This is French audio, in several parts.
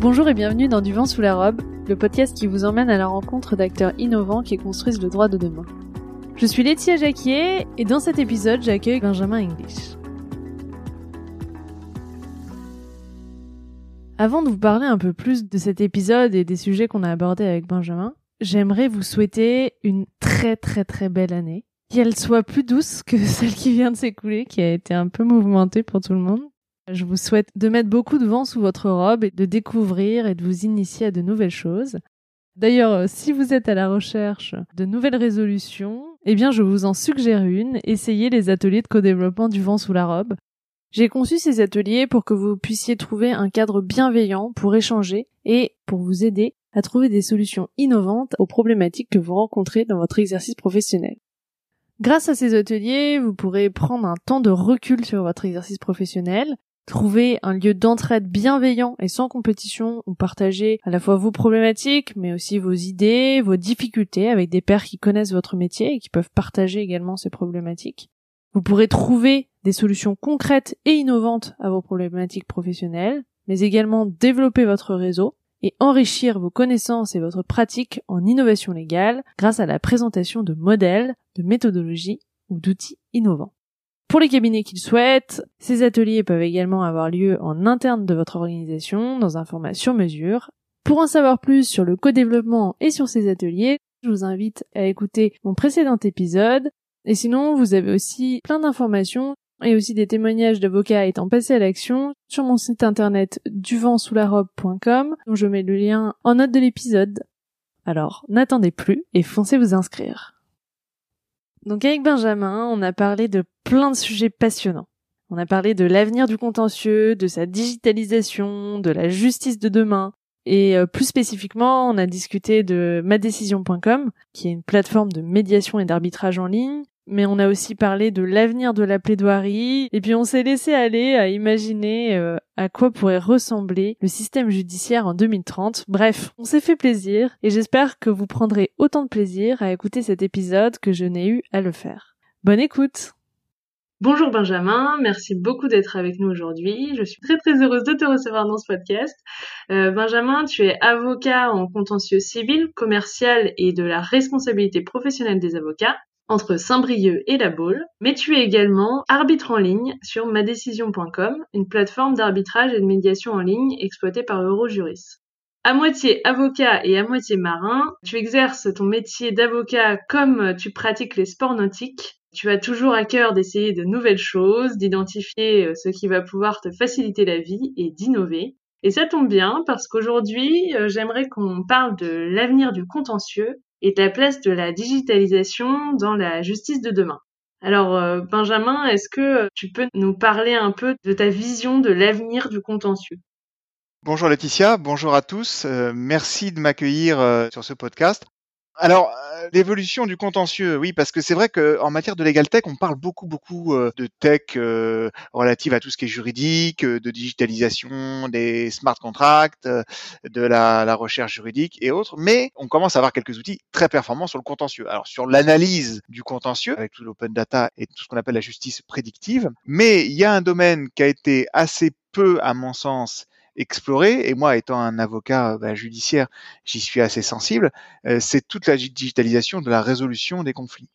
Bonjour et bienvenue dans Du vent sous la robe, le podcast qui vous emmène à la rencontre d'acteurs innovants qui construisent le droit de demain. Je suis Laetitia Jacquier et dans cet épisode, j'accueille Benjamin English. Avant de vous parler un peu plus de cet épisode et des sujets qu'on a abordés avec Benjamin, j'aimerais vous souhaiter une très très très belle année. Qu'elle soit plus douce que celle qui vient de s'écouler, qui a été un peu mouvementée pour tout le monde. Je vous souhaite de mettre beaucoup de vent sous votre robe et de découvrir et de vous initier à de nouvelles choses. D'ailleurs, euh, si vous êtes à la recherche de nouvelles résolutions, eh bien, je vous en suggère une. Essayez les ateliers de co-développement du vent sous la robe. J'ai conçu ces ateliers pour que vous puissiez trouver un cadre bienveillant pour échanger et pour vous aider à trouver des solutions innovantes aux problématiques que vous rencontrez dans votre exercice professionnel. Grâce à ces ateliers, vous pourrez prendre un temps de recul sur votre exercice professionnel, Trouver un lieu d'entraide bienveillant et sans compétition où partager à la fois vos problématiques, mais aussi vos idées, vos difficultés avec des pairs qui connaissent votre métier et qui peuvent partager également ces problématiques. Vous pourrez trouver des solutions concrètes et innovantes à vos problématiques professionnelles, mais également développer votre réseau et enrichir vos connaissances et votre pratique en innovation légale grâce à la présentation de modèles, de méthodologies ou d'outils innovants. Pour les cabinets qui le souhaitent, ces ateliers peuvent également avoir lieu en interne de votre organisation, dans un format sur mesure. Pour en savoir plus sur le co-développement et sur ces ateliers, je vous invite à écouter mon précédent épisode. Et sinon, vous avez aussi plein d'informations et aussi des témoignages d'avocats étant passés à l'action sur mon site internet duventsouslarobe.com dont je mets le lien en note de l'épisode. Alors, n'attendez plus et foncez vous inscrire. Donc avec Benjamin, on a parlé de plein de sujets passionnants. On a parlé de l'avenir du contentieux, de sa digitalisation, de la justice de demain. Et euh, plus spécifiquement, on a discuté de madécision.com, qui est une plateforme de médiation et d'arbitrage en ligne, mais on a aussi parlé de l'avenir de la plaidoirie, et puis on s'est laissé aller à imaginer euh, à quoi pourrait ressembler le système judiciaire en 2030. Bref, on s'est fait plaisir, et j'espère que vous prendrez autant de plaisir à écouter cet épisode que je n'ai eu à le faire. Bonne écoute Bonjour Benjamin, merci beaucoup d'être avec nous aujourd'hui. Je suis très très heureuse de te recevoir dans ce podcast. Euh, Benjamin, tu es avocat en contentieux civil, commercial et de la responsabilité professionnelle des avocats entre Saint-Brieuc et La Baule, mais tu es également arbitre en ligne sur madécision.com, une plateforme d'arbitrage et de médiation en ligne exploitée par Eurojuris. À moitié avocat et à moitié marin, tu exerces ton métier d'avocat comme tu pratiques les sports nautiques. Tu as toujours à cœur d'essayer de nouvelles choses, d'identifier euh, ce qui va pouvoir te faciliter la vie et d'innover. Et ça tombe bien parce qu'aujourd'hui, euh, j'aimerais qu'on parle de l'avenir du contentieux et la place de la digitalisation dans la justice de demain. Alors euh, Benjamin, est-ce que tu peux nous parler un peu de ta vision de l'avenir du contentieux? Bonjour Laetitia, bonjour à tous. Euh, merci de m'accueillir euh, sur ce podcast. Alors, euh, l'évolution du contentieux, oui, parce que c'est vrai qu'en matière de legal tech, on parle beaucoup, beaucoup euh, de tech euh, relative à tout ce qui est juridique, de digitalisation, des smart contracts, de la, la, recherche juridique et autres, mais on commence à avoir quelques outils très performants sur le contentieux. Alors, sur l'analyse du contentieux, avec tout l'open data et tout ce qu'on appelle la justice prédictive, mais il y a un domaine qui a été assez peu, à mon sens, explorer, et moi étant un avocat bah, judiciaire, j'y suis assez sensible, euh, c'est toute la digitalisation de la résolution des conflits.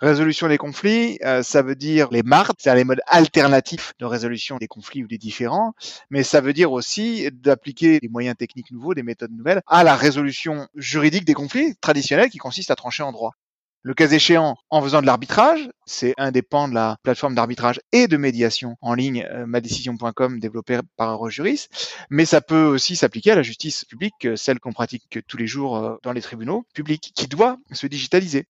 Résolution des conflits, euh, ça veut dire les MART, c'est-à-dire les modes alternatifs de résolution des conflits ou des différends, mais ça veut dire aussi d'appliquer des moyens techniques nouveaux, des méthodes nouvelles à la résolution juridique des conflits traditionnels qui consiste à trancher en droit le cas échéant en faisant de l'arbitrage. C'est pans de la plateforme d'arbitrage et de médiation en ligne euh, madécision.com développée par Eurojuris. Mais ça peut aussi s'appliquer à la justice publique, euh, celle qu'on pratique tous les jours euh, dans les tribunaux publics, qui doit se digitaliser.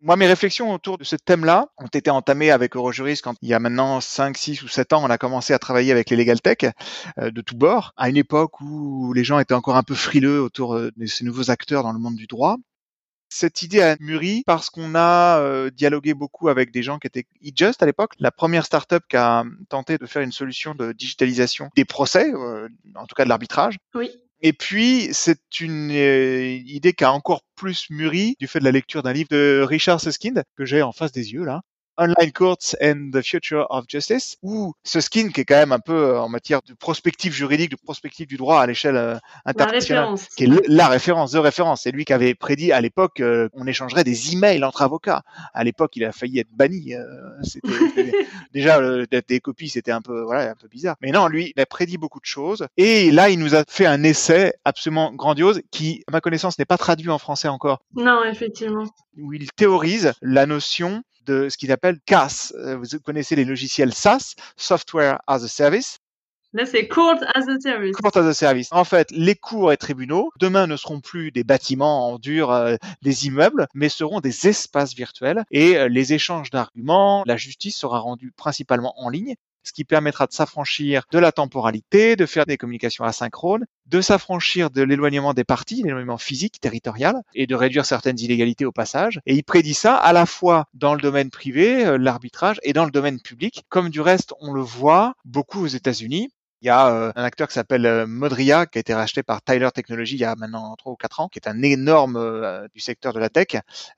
Moi, mes réflexions autour de ce thème-là ont été entamées avec Eurojuris quand il y a maintenant 5, 6 ou 7 ans, on a commencé à travailler avec les legal tech de tous bords, à une époque où les gens étaient encore un peu frileux autour de ces nouveaux acteurs dans le monde du droit cette idée a mûri parce qu'on a euh, dialogué beaucoup avec des gens qui étaient eJust à l'époque, la première startup qui a tenté de faire une solution de digitalisation des procès, euh, en tout cas de l'arbitrage. Oui. Et puis, c'est une euh, idée qui a encore plus mûri du fait de la lecture d'un livre de Richard Susskind, que j'ai en face des yeux là, Online Courts and the Future of Justice, ou Susskind, qui est quand même un peu euh, en matière de prospective juridique, de prospective du droit à l'échelle euh, internationale, qui est la référence, de référence. C'est lui qui avait prédit à l'époque euh, qu'on échangerait des emails entre avocats. À l'époque, il a failli être banni. c'était, déjà des copies, c'était un peu voilà un peu bizarre. Mais non, lui, il a prédit beaucoup de choses. Et là, il nous a fait un essai absolument grandiose qui, à ma connaissance, n'est pas traduit en français encore. Non, effectivement. Où il théorise la notion de ce qu'il appelle CAS. Euh, vous connaissez les logiciels SaaS, Software as a Service. Là, c'est Court as a Service. Court as a Service. En fait, les cours et tribunaux, demain, ne seront plus des bâtiments en dur, euh, des immeubles, mais seront des espaces virtuels et euh, les échanges d'arguments, la justice sera rendue principalement en ligne ce qui permettra de s'affranchir de la temporalité, de faire des communications asynchrones, de s'affranchir de l'éloignement des parties, l'éloignement physique, territorial, et de réduire certaines illégalités au passage. Et il prédit ça à la fois dans le domaine privé, euh, l'arbitrage, et dans le domaine public, comme du reste on le voit beaucoup aux États-Unis. Il y a euh, un acteur qui s'appelle euh, Modria, qui a été racheté par Tyler Technologies il y a maintenant 3 ou 4 ans, qui est un énorme euh, du secteur de la tech.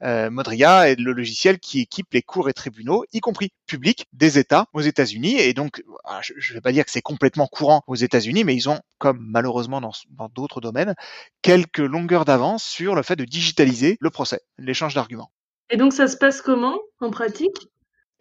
Modria est le logiciel qui équipe les cours et tribunaux, y compris publics, des États aux États-Unis. Et donc, ah, je ne vais pas dire que c'est complètement courant aux États-Unis, mais ils ont, comme malheureusement dans d'autres domaines, quelques longueurs d'avance sur le fait de digitaliser le procès, l'échange d'arguments. Et donc, ça se passe comment en pratique?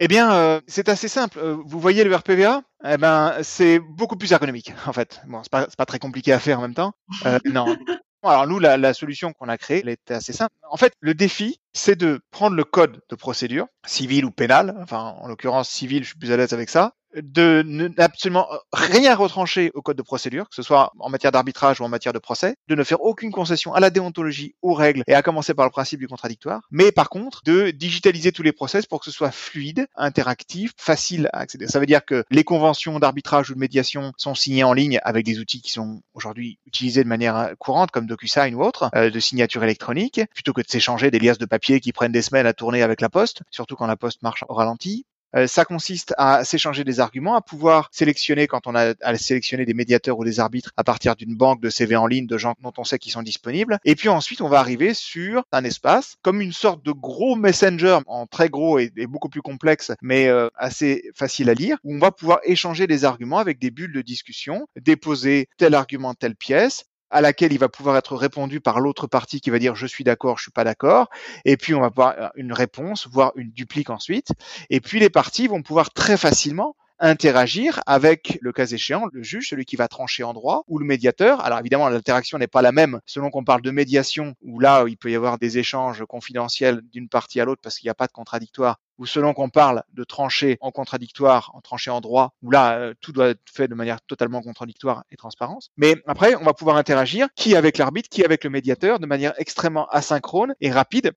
Eh bien, euh, c'est assez simple. Euh, vous voyez le RPVA Eh ben, c'est beaucoup plus ergonomique, en fait. Bon, c'est pas, pas très compliqué à faire en même temps. Euh, non. Alors nous, la, la solution qu'on a créée, elle était assez simple. En fait, le défi, c'est de prendre le code de procédure, civile ou pénale, enfin en l'occurrence civile, je suis plus à l'aise avec ça, de n'absolument rien retrancher au code de procédure, que ce soit en matière d'arbitrage ou en matière de procès, de ne faire aucune concession à la déontologie, aux règles, et à commencer par le principe du contradictoire, mais par contre de digitaliser tous les process pour que ce soit fluide, interactif, facile à accéder. Ça veut dire que les conventions d'arbitrage ou de médiation sont signées en ligne avec des outils qui sont aujourd'hui utilisés de manière courante, comme DocuSign ou autre, euh, de signature électronique, plutôt que de s'échanger des liasses de papier qui prennent des semaines à tourner avec la poste, surtout quand la poste marche au ralenti. Euh, ça consiste à s'échanger des arguments, à pouvoir sélectionner quand on a à sélectionner des médiateurs ou des arbitres à partir d'une banque de CV en ligne de gens dont on sait qu'ils sont disponibles. Et puis ensuite, on va arriver sur un espace comme une sorte de gros messenger en très gros et, beaucoup plus complexe, mais euh, assez facile à lire, où on va pouvoir échanger des arguments avec des bulles de discussion, déposer tel argument, telle pièce, à laquelle il va pouvoir être répondu par l'autre partie qui va dire je suis d'accord, je suis pas d'accord, et puis on va avoir euh, une réponse, voire une duplique ensuite, et puis les parties vont pouvoir très facilement interagir avec, le cas échéant, le juge, celui qui va trancher en droit, ou le médiateur. Alors évidemment, l'interaction n'est pas la même selon qu'on parle de médiation, où là, il peut y avoir des échanges confidentiels d'une partie à l'autre parce qu'il n'y a pas de contradictoire, ou selon qu'on parle de trancher en contradictoire, en trancher en droit, où là, euh, tout doit être fait de manière totalement contradictoire et transparence. Mais après, on va pouvoir interagir, qui avec l'arbitre, qui avec le médiateur, de manière extrêmement asynchrone et rapide.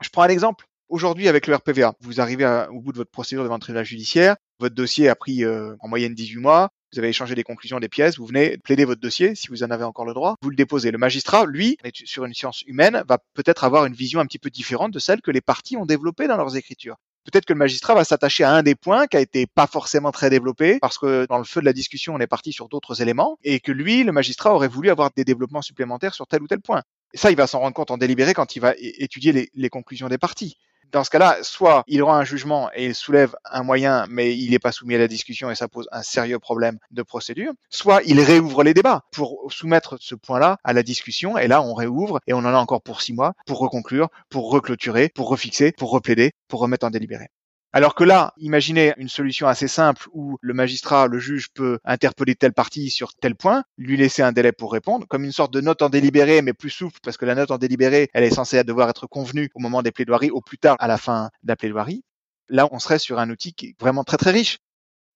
Je prends un exemple. Aujourd'hui, avec le RPVA, vous arrivez au bout de votre procédure devant le tribunal judiciaire, votre dossier a pris euh, en moyenne 18 mois, vous avez échangé des conclusions des pièces, vous venez plaider votre dossier, si vous en avez encore le droit, vous le déposez. Le magistrat, lui, sur une science humaine, va peut-être avoir une vision un petit peu différente de celle que les parties ont développée dans leurs écritures. Peut-être que le magistrat va s'attacher à un des points qui a été pas forcément très développé parce que dans le feu de la discussion, on est parti sur d'autres éléments et que lui, le magistrat, aurait voulu avoir des développements supplémentaires sur tel ou tel point. Et ça, il va s'en rendre compte en délibéré quand il va étudier les conclusions des parties dans ce cas-là, soit il aura un jugement et il soulève un moyen, mais il n'est pas soumis à la discussion et ça pose un sérieux problème de procédure, soit il réouvre les débats pour soumettre ce point-là à la discussion et là on réouvre et on en a encore pour six mois pour reconclure, pour reclôturer, pour refixer, pour replaider, pour remettre en délibéré. Alors que là, imaginez une solution assez simple où le magistrat, le juge peut interpeller telle partie sur tel point, lui laisser un délai pour répondre, comme une sorte de note en délibéré, mais plus souple, parce que la note en délibéré, elle est censée devoir être convenue au moment des plaidoiries, au plus tard à la fin de la plaidoirie. Là, on serait sur un outil qui est vraiment très très riche.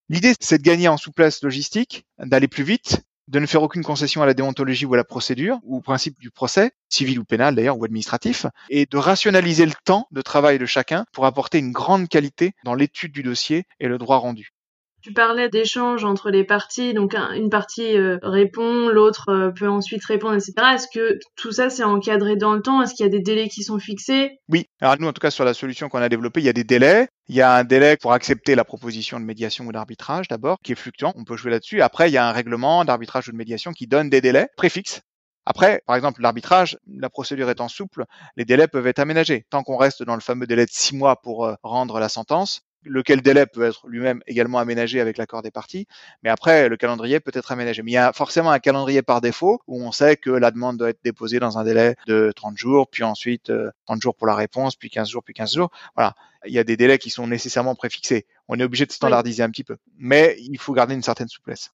L'idée, c'est de gagner en souplesse logistique, d'aller plus vite, de ne faire aucune concession à la déontologie ou à la procédure, ou au principe du procès, civil ou pénal d'ailleurs, ou administratif, et de rationaliser le temps de travail de chacun pour apporter une grande qualité dans l'étude du dossier et le droit rendu. Tu parlais d'échanges entre les parties, donc une partie euh, répond, l'autre euh, peut ensuite répondre, etc. Est-ce que tout ça c'est encadré dans le temps? Est-ce qu'il y a des délais qui sont fixés? Oui. Alors nous, en tout cas, sur la solution qu'on a développée, il y a des délais. Il y a un délai pour accepter la proposition de médiation ou d'arbitrage d'abord, qui est fluctuant. On peut jouer là-dessus. Après, il y a un règlement d'arbitrage ou de médiation qui donne des délais préfixes. Après, par exemple, l'arbitrage, la procédure étant souple, les délais peuvent être aménagés. Tant qu'on reste dans le fameux délai de six mois pour euh, rendre la sentence, lequel délai peut être lui-même également aménagé avec l'accord des parties. Mais après, le calendrier peut être aménagé. Mais il y a forcément un calendrier par défaut où on sait que la demande doit être déposée dans un délai de 30 jours, puis ensuite 30 jours pour la réponse, puis 15 jours, puis 15 jours. Voilà. Il y a des délais qui sont nécessairement préfixés. On est obligé de standardiser un petit peu. Mais il faut garder une certaine souplesse.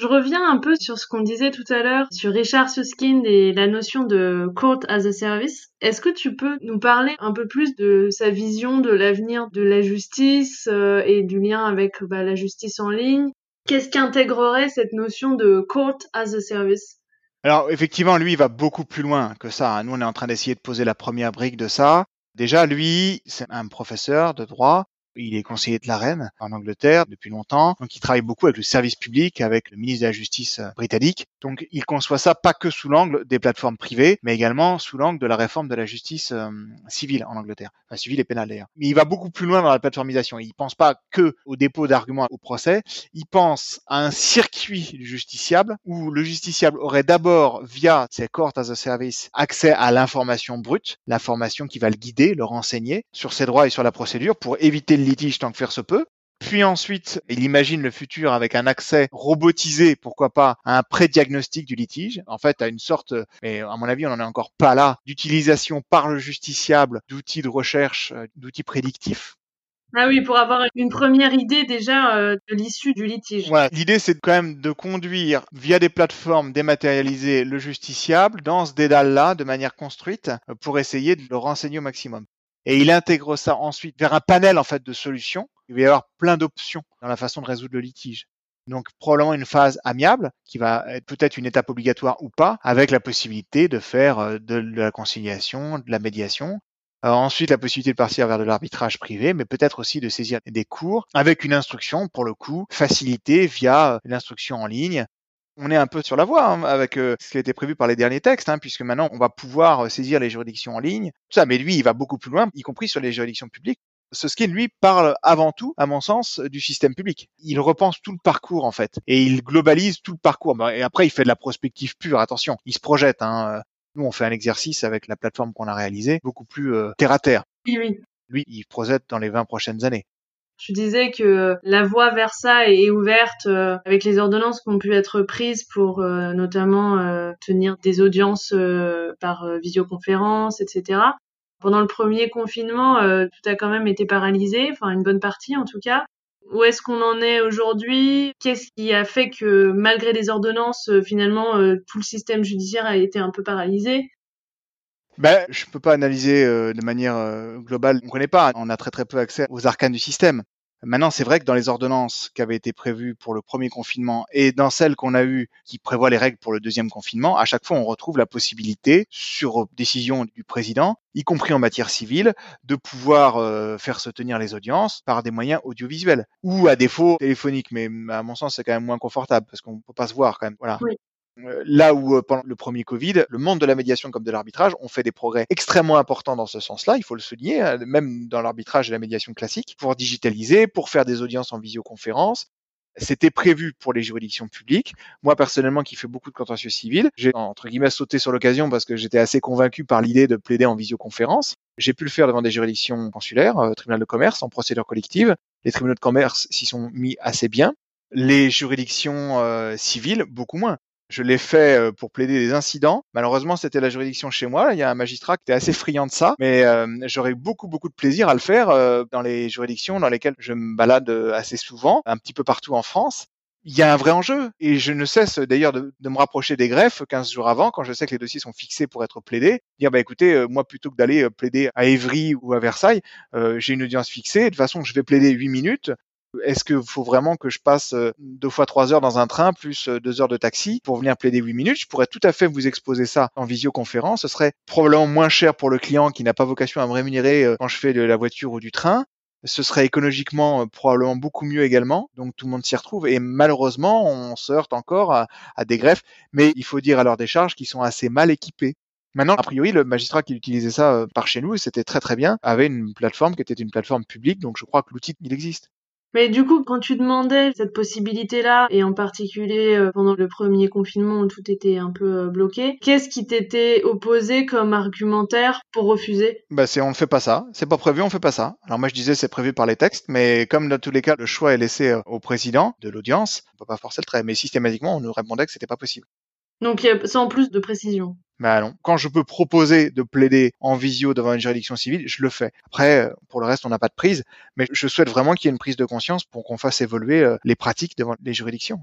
Je reviens un peu sur ce qu'on disait tout à l'heure sur Richard Susskind et la notion de court as a service. Est-ce que tu peux nous parler un peu plus de sa vision de l'avenir de la justice euh, et du lien avec bah, la justice en ligne? Qu'est-ce qu'intégrerait cette notion de court as a service? Alors effectivement, lui, il va beaucoup plus loin que ça. Nous, on est en train d'essayer de poser la première brique de ça. Déjà, lui, c'est un professeur de droit il est conseiller de la reine en Angleterre depuis longtemps, donc il travaille beaucoup avec le service public, avec le ministre de la Justice euh, britannique. Donc il conçoit ça pas que sous l'angle des plateformes privées, mais également sous l'angle de la réforme de la justice euh, civile en Angleterre, enfin civile et pénale d'ailleurs. Mais il va beaucoup plus loin dans la plateformisation. Il pense pas que au dépôt d'arguments au procès, il pense à un circuit justiciable où le justiciable aurait d'abord via ses court as a service accès à l'information brute, l'information qui va le guider, le renseigner sur ses droits et sur la procédure pour éviter litige tant que faire se peut. Puis ensuite, il imagine le futur avec un accès robotisé, pourquoi pas, à un pré-diagnostic du litige. En fait, à une sorte, mais à mon avis, on n'en est encore pas là, d'utilisation par le justiciable d'outils de recherche, euh, d'outils prédictifs. Ah oui, pour avoir une première idée déjà euh, de l'issue du litige. Voilà, l'idée c'est quand même de conduire via des plateformes dématérialisées le justiciable dans ce dédale-là de manière construite euh, pour essayer de le renseigner au maximum et il intègre ça ensuite vers un panel en fait de solutions. Il va y avoir plein d'options dans la façon de résoudre le litige. Donc probablement une phase amiable qui va être peut-être une étape obligatoire ou pas, avec la possibilité de faire euh, de la conciliation, de la médiation. Euh, ensuite, la possibilité de partir vers de l'arbitrage privé, mais peut-être aussi de saisir des cours avec une instruction, pour le coup, facilitée via euh, l'instruction en ligne on est un peu sur la voie hein, avec euh, ce qui a été prévu par les derniers textes, hein, puisque maintenant on va pouvoir euh, saisir les juridictions en ligne. Tout ça, mais lui, il va beaucoup plus loin, y compris sur les juridictions publiques. Ce skin, lui, parle avant tout, à mon sens, du système public. Il repense tout le parcours, en fait, et il globalise tout le parcours. Bah, et après, il fait de la prospective pure, attention, il se projette. Hein. Nous, on fait un exercice avec la plateforme qu'on a réalisée, beaucoup plus euh, terre à terre. Oui, oui. Lui, il projette dans les 20 prochaines années. Tu disais que la voie vers ça est ouverte euh, avec les ordonnances qui ont pu être prises pour euh, notamment euh, tenir des audiences par visioconférence, etc. Pendant le premier confinement, tout a quand même été paralysé, enfin une bonne partie en tout cas. Où est-ce qu'on en est aujourd'hui? Qu'est-ce qui a fait que malgré les ordonnances, finalement, tout le système judiciaire a été un peu paralysé? Ben, je peux pas analyser de manière globale. On connaît pas. On a très très peu accès aux arcanes du système. Maintenant, c'est vrai que dans les ordonnances qui avaient été prévues pour le premier confinement et dans celles qu'on a eues qui prévoient les règles pour le deuxième confinement, à chaque fois, on retrouve la possibilité, sur décision du président, y compris en matière civile, de pouvoir euh, faire se tenir les audiences par des moyens audiovisuels ou à défaut téléphoniques. Mais à mon sens, c'est quand même moins confortable parce qu'on peut pas se voir quand même. Voilà. Euh, là où euh, pendant le premier Covid, le monde de la médiation comme de l'arbitrage ont fait des progrès extrêmement importants dans ce sens-là, il faut le souligner, hein, même dans l'arbitrage et la médiation classique, pour digitaliser, pour faire des audiences en visioconférence. C'était prévu pour les juridictions publiques. Moi, personnellement, qui fais beaucoup de contentieux civils, j'ai, entre guillemets, sauté sur l'occasion parce que j'étais assez convaincu par l'idée de plaider en visioconférence. J'ai pu le faire devant des juridictions consulaires, euh, tribunal de commerce, en procédure collective. Les tribunaux de commerce s'y sont mis assez bien. Les juridictions euh, civiles, beaucoup moins. Je l'ai fait euh, pour plaider des incidents. Malheureusement, c'était la juridiction chez moi. Il y a un magistrat qui était assez friand de ça, mais euh, j'aurais beaucoup beaucoup de plaisir à le faire euh, dans les juridictions dans lesquelles je me balade assez souvent, un petit peu partout en France. Il y a un vrai enjeu et je ne cesse d'ailleurs de, me rapprocher des greffes 15 jours avant quand je sais que les dossiers sont fixés pour être plaidés. Dire bah écoutez, moi plutôt que d'aller plaider à Évry ou à Versailles, j'ai une audience fixée. De toute façon, je vais plaider 8 minutes. Est-ce qu'il faut vraiment que je passe euh, deux fois trois heures dans un train plus euh, deux heures de taxi pour venir plaider huit minutes? Je pourrais tout à fait vous exposer ça en visioconférence. Ce serait probablement moins cher pour le client qui n'a pas vocation à me rémunérer euh, quand je fais de la voiture ou du train. Ce serait écologiquement probablement beaucoup mieux également, donc tout le monde s'y retrouve. Et malheureusement, on se heurte encore à, des greffes, mais il faut dire à leur décharge qu'ils sont assez mal équipés. Maintenant, a priori, le magistrat qui utilisait ça par chez nous, c'était très très bien, avait une plateforme qui était une plateforme publique, donc je crois que l'outil, il existe. Mais du coup, quand tu demandais cette possibilité-là, et en particulier euh, pendant le premier confinement où tout était un peu euh, bloqué, qu'est-ce qui t'était opposé comme argumentaire pour refuser? Bah c'est on ne fait pas ça, c'est pas prévu, on fait pas ça. Alors moi je disais c'est prévu par les textes, mais comme dans tous les cas le choix est laissé euh, au président de l'audience, on peut pas forcer le trait. Mais systématiquement on nous répondait que c'était pas possible. Donc sans plus de précision. Bah non. Quand je peux proposer de plaider en visio devant une juridiction civile, je le fais. Après, euh, pour le reste, on n'a pas de prise, mais je souhaite vraiment qu'il y ait une prise de conscience pour qu'on fasse évoluer euh, les pratiques devant les juridictions.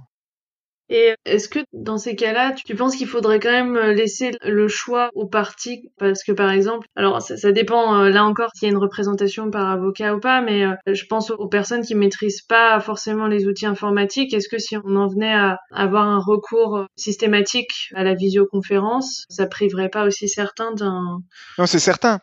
Et est-ce que dans ces cas-là, tu penses qu'il faudrait quand même euh, laisser le choix aux parties Parce que par exemple, alors ça, ça dépend euh, là encore s'il y a une représentation par avocat ou pas, mais euh, je pense aux personnes qui maîtrisent pas forcément les outils informatiques. Est-ce que si on en venait à avoir un recours systématique à la visioconférence, ça priverait pas aussi certains d'un... Non, c'est certain.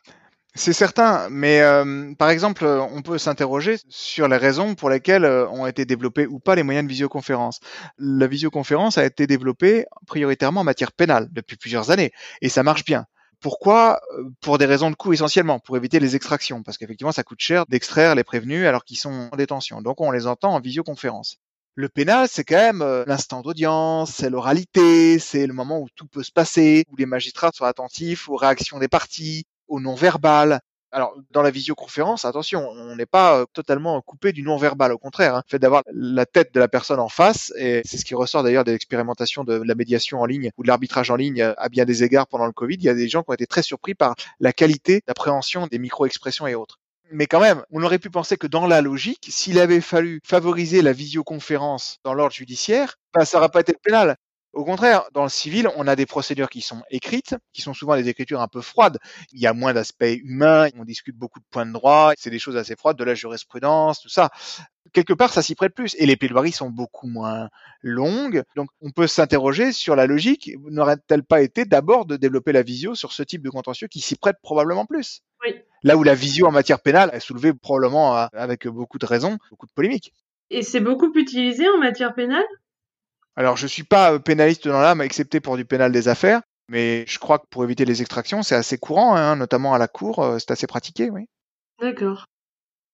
C'est certain, mais euh, par exemple, on peut s'interroger sur les raisons pour lesquelles euh, ont été développés ou pas les moyens de visioconférence. La visioconférence a été développée prioritairement en matière pénale depuis plusieurs années, et ça marche bien. Pourquoi? Euh, Pour des raisons de coût essentiellement, pour éviter les extractions, parce qu'effectivement, ça coûte cher d'extraire les prévenus alors qu'ils sont en détention. Donc, on les entend en visioconférence. Le pénal, c'est quand même l'instant d'audience, c'est l'oralité, c'est le moment où tout peut se passer, où les magistrats sont attentifs aux réactions des parties, au non-verbal. Alors, dans la visioconférence, attention, on n'est pas euh, totalement coupé du non-verbal. Au contraire, hein. le fait d'avoir la tête de la personne en face, et c'est ce qui ressort d'ailleurs de l'expérimentation de la médiation en ligne ou de l'arbitrage en ligne à bien des égards pendant le Covid, il y a des gens qui ont été très surpris par la qualité d'appréhension des micro-expressions et autres. Mais quand même, on aurait pu penser que dans la logique, s'il avait fallu favoriser la visioconférence dans l'ordre judiciaire, bah, ça n'aurait pas été pénal. Au contraire, dans le civil, on a des procédures qui sont écrites, qui sont souvent des écritures un peu froides. Il y a moins d'aspects humains, on discute beaucoup de points de droit, c'est des choses assez froides, de la jurisprudence, tout ça. Quelque part, ça s'y prête plus. Et les plaidoiries sont beaucoup moins longues. Donc, on peut s'interroger sur la logique. N'aurait-elle pas été d'abord de développer la visio sur ce type de contentieux qui s'y prête probablement plus? Oui. Là où la visio en matière pénale a soulevé probablement euh, avec beaucoup de raisons, beaucoup de polémiques. Et c'est beaucoup utilisé en matière pénale? Alors, je suis pas euh, pénaliste dans l'âme, excepté pour du pénal des affaires, mais je crois que pour éviter les extractions, c'est assez courant, hein, notamment à la cour, euh, c'est assez pratiqué, oui. D'accord.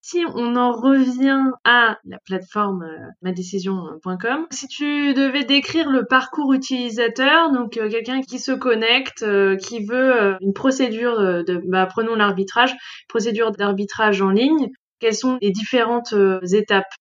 Si on en revient à la plateforme euh, madécision.com, si tu devais décrire le parcours utilisateur, donc quelqu'un qui se connecte, qui veut une procédure de, bah, prenons l'arbitrage, procédure d'arbitrage en ligne, quelles sont les différentes étapes?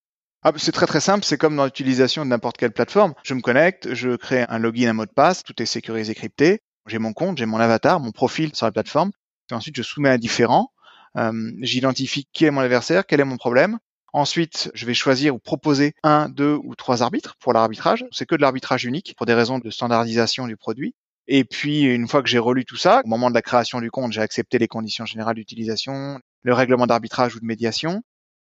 Ah, c'est très très simple, c'est comme dans l'utilisation de n'importe quelle plateforme. Je me connecte, je crée un login, un mot de passe, tout est sécurisé, crypté. J'ai mon compte, j'ai mon avatar, mon profil sur la plateforme. Ensuite, je soumets un différent. Euh, J'identifie qui est mon adversaire, quel est mon problème. Ensuite, je vais choisir ou proposer un, deux ou trois arbitres pour l'arbitrage. C'est que de l'arbitrage unique pour des raisons de standardisation du produit. Et puis, une fois que j'ai relu tout ça, au moment de la création du compte, j'ai accepté les conditions générales d'utilisation, le règlement d'arbitrage ou de médiation.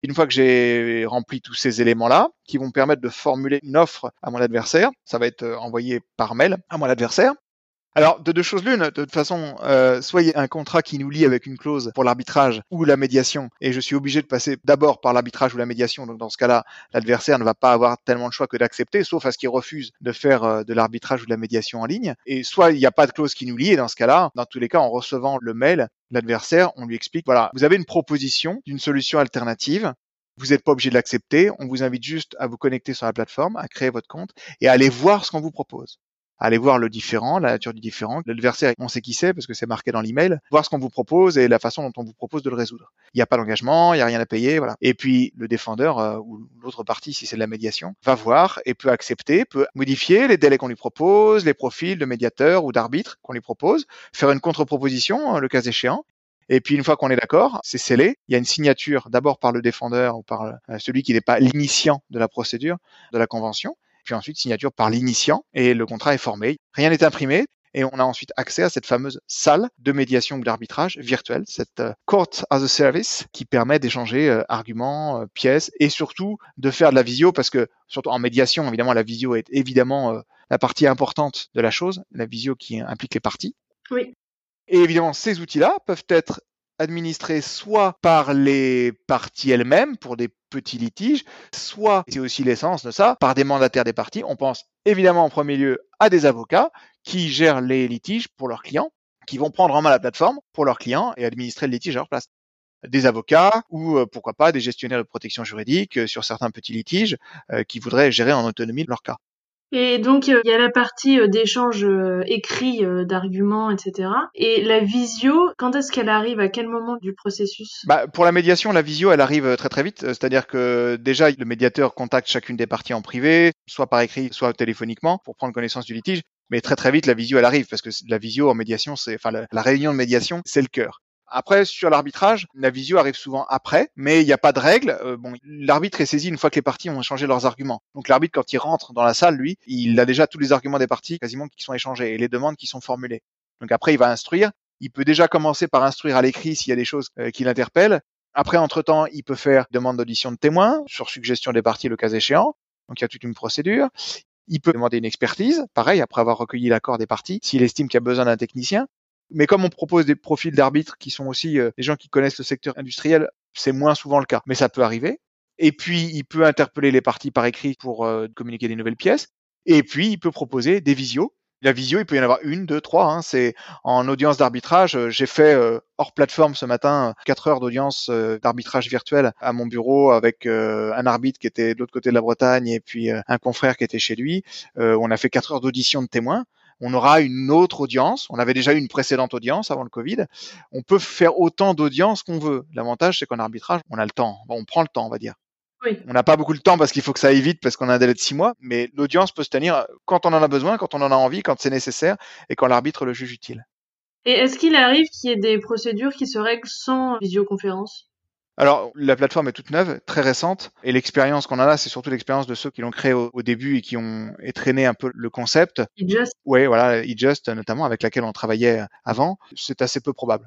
Une fois que j'ai rempli tous ces éléments-là, qui vont me permettre de formuler une offre à mon adversaire, ça va être euh, envoyé par mail à mon adversaire. Alors, de deux choses l'une, de toute façon, euh, soit il y a un contrat qui nous lie avec une clause pour l'arbitrage ou la médiation, et je suis obligé de passer d'abord par l'arbitrage ou la médiation, donc dans ce cas-là, l'adversaire ne va pas avoir tellement de choix que d'accepter, sauf à ce qu'il refuse de faire euh, de l'arbitrage ou de la médiation en ligne, et soit il n'y a pas de clause qui nous lie, et dans ce cas-là, dans tous les cas, en recevant le mail, l'adversaire, on lui explique, voilà, vous avez une proposition d'une solution alternative, vous n'êtes pas obligé de l'accepter. On vous invite juste à vous connecter sur la plateforme, à créer votre compte et à aller voir ce qu'on vous propose aller voir le différent, la nature du différent. L'adversaire, on sait qui c'est parce que c'est marqué dans l'email. Voir ce qu'on vous propose et la façon dont on vous propose de le résoudre. Il n'y a pas d'engagement, il n'y a rien à payer, voilà. Et puis le défendeur euh, ou l'autre partie, si c'est de la médiation, va voir et peut accepter, peut modifier les délais qu'on lui propose, les profils de médiateur ou d'arbitre qu'on lui propose, faire une contre-proposition, euh, le cas échéant, et puis une fois qu'on est d'accord, c'est scellé. Il y a une signature d'abord par le défendeur ou par euh, celui qui n'est pas l'initiant de la procédure, de la convention puis ensuite signature par l'initiant et le contrat est formé. Rien n'est imprimé et on a ensuite accès à cette fameuse salle de médiation ou d'arbitrage virtuelle, cette euh, court as a service qui permet d'échanger euh, arguments, euh, pièces et surtout de faire de la visio parce que surtout en médiation évidemment la visio est évidemment la partie importante de la chose, la visio qui implique les parties. Oui. Et évidemment ces outils-là peuvent être administrés soit par les parties elles-mêmes pour des petits litiges, soit, c'est aussi l'essence de ça, par des mandataires des parties. On pense évidemment en premier lieu à des avocats qui gèrent les litiges pour leurs clients, qui vont prendre en main la plateforme pour leurs clients et administrer le litige à leur place. des avocats ou pourquoi pas des gestionnaires de protection juridique sur certains petits litiges qui voudraient gérer en autonomie leur cas. Et donc il y a la partie euh, d'échange euh, écrit euh, d'arguments, etc. Et la visio, quand est-ce qu'elle arrive? À quel moment du processus? Bah, Pour la médiation, la visio, elle arrive très très vite. C'est-à-dire que déjà, le médiateur contacte chacune des parties en privé, soit par écrit, soit téléphoniquement, pour prendre connaissance du litige. Mais très très vite, la visio, elle arrive parce que la visio en médiation, c'est, enfin, la réunion de médiation, c'est le cœur. Après, sur l'arbitrage, la visio arrive souvent après, mais il n'y a pas de règle. Euh, bon, l'arbitre est saisi une fois que les parties ont échangé leurs arguments. Donc l'arbitre, quand il rentre dans la salle, lui, il a déjà tous les arguments des parties quasiment qui sont échangés et les demandes qui sont formulées. Donc après, il va instruire. Il peut déjà commencer par instruire à l'écrit s'il y a des choses euh, qui l'interpellent. Après, entre-temps, il peut faire demande d'audition de témoins sur suggestion des parties le cas échéant. Donc il y a toute une procédure. Il peut demander une expertise, pareil, après avoir recueilli l'accord des parties, s'il estime qu'il y a besoin d'un technicien. Mais comme on propose des profils d'arbitres qui sont aussi euh, des gens qui connaissent le secteur industriel, c'est moins souvent le cas, mais ça peut arriver. Et puis, il peut interpeller les parties par écrit pour euh, communiquer des nouvelles pièces. Et puis, il peut proposer des visios. La visio, il peut y en avoir une, deux, trois. Hein. C'est en audience d'arbitrage. Euh, j'ai fait hors plateforme ce matin quatre heures d'audience d'arbitrage virtuel à mon bureau avec un arbitre qui était de l'autre côté de la Bretagne et puis un confrère qui était chez lui. on a fait quatre heures d'audition de témoins on aura une autre audience. On avait déjà eu une précédente audience avant le Covid. On peut faire autant d'audiences qu'on veut. L'avantage, c'est qu'en arbitrage, on a le temps. on prend le temps, on va dire. On n'a pas beaucoup de temps parce qu'il faut que ça aille vite parce qu'on a un délai de six mois, mais l'audience peut se tenir quand on en a besoin, quand on en a envie, quand c'est nécessaire et quand l'arbitre le juge utile. Et est-ce qu'il arrive qu'il y ait des procédures qui se règlent sans visioconférence? Alors, la plateforme est toute neuve, très récente, et l'expérience qu'on a là, c'est surtout l'expérience de ceux qui l'ont créée au, début et qui ont étraîné un peu le concept. E-Just Oui, voilà, E-Just notamment, avec laquelle on travaillait avant, c'est assez peu probable.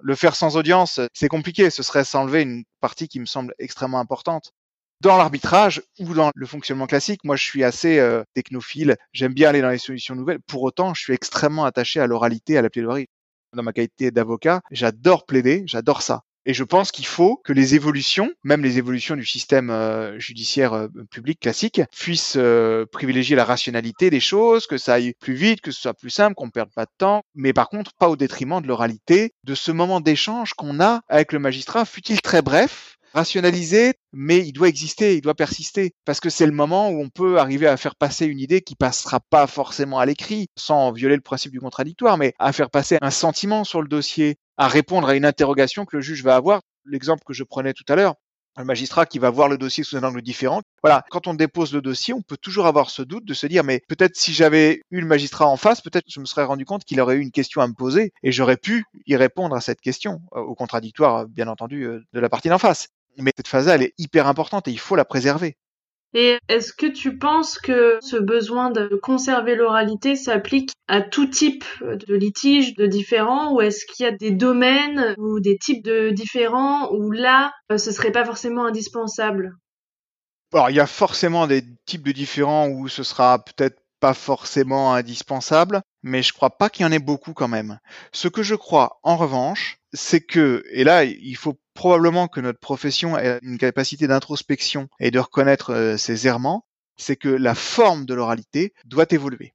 Le faire sans audience, c'est compliqué, ce serait s'enlever une partie qui me semble extrêmement importante. Dans l'arbitrage ou dans le fonctionnement classique, moi je suis assez euh, technophile, j'aime bien aller dans les solutions nouvelles, pour autant je suis extrêmement attaché à l'oralité, à la plaidoirie. Dans ma qualité d'avocat, j'adore plaider, j'adore ça. Et je pense qu'il faut que les évolutions, même les évolutions du système euh, judiciaire euh, public classique, puissent euh, privilégier la rationalité des choses, que ça aille plus vite, que ce soit plus simple, qu'on ne perde pas de temps, mais par contre pas au détriment de l'oralité, de ce moment d'échange qu'on a avec le magistrat, fut-il très bref, rationalisé, mais il doit exister, il doit persister, parce que c'est le moment où on peut arriver à faire passer une idée qui passera pas forcément à l'écrit, sans violer le principe du contradictoire, mais à faire passer un sentiment sur le dossier, à répondre à une interrogation que le juge va avoir. L'exemple que je prenais tout à l'heure, un magistrat qui va voir le dossier sous un angle différent. Voilà, quand on dépose le dossier, on peut toujours avoir ce doute de se dire, mais peut-être si j'avais eu le magistrat en face, peut-être je me serais rendu compte qu'il aurait eu une question à me poser et j'aurais pu y répondre à cette question, euh, au contradictoire, bien entendu, euh, de la partie d'en face. Mais cette phase-là, elle est hyper importante et il faut la préserver. Et est-ce que tu penses que ce besoin de conserver l'oralité s'applique à tout type de litige de différents ou est-ce qu'il y a des domaines ou des types de différents où là, euh, ce serait pas forcément indispensable? Alors, il y a forcément des types de différents où ce sera peut-être pas forcément indispensable, mais je crois pas qu'il y en ait beaucoup quand même. Ce que je crois, en revanche, c'est que, et là, il faut probablement que notre profession ait une capacité d'introspection et de reconnaître euh, ses errements, c'est que la forme de l'oralité doit évoluer.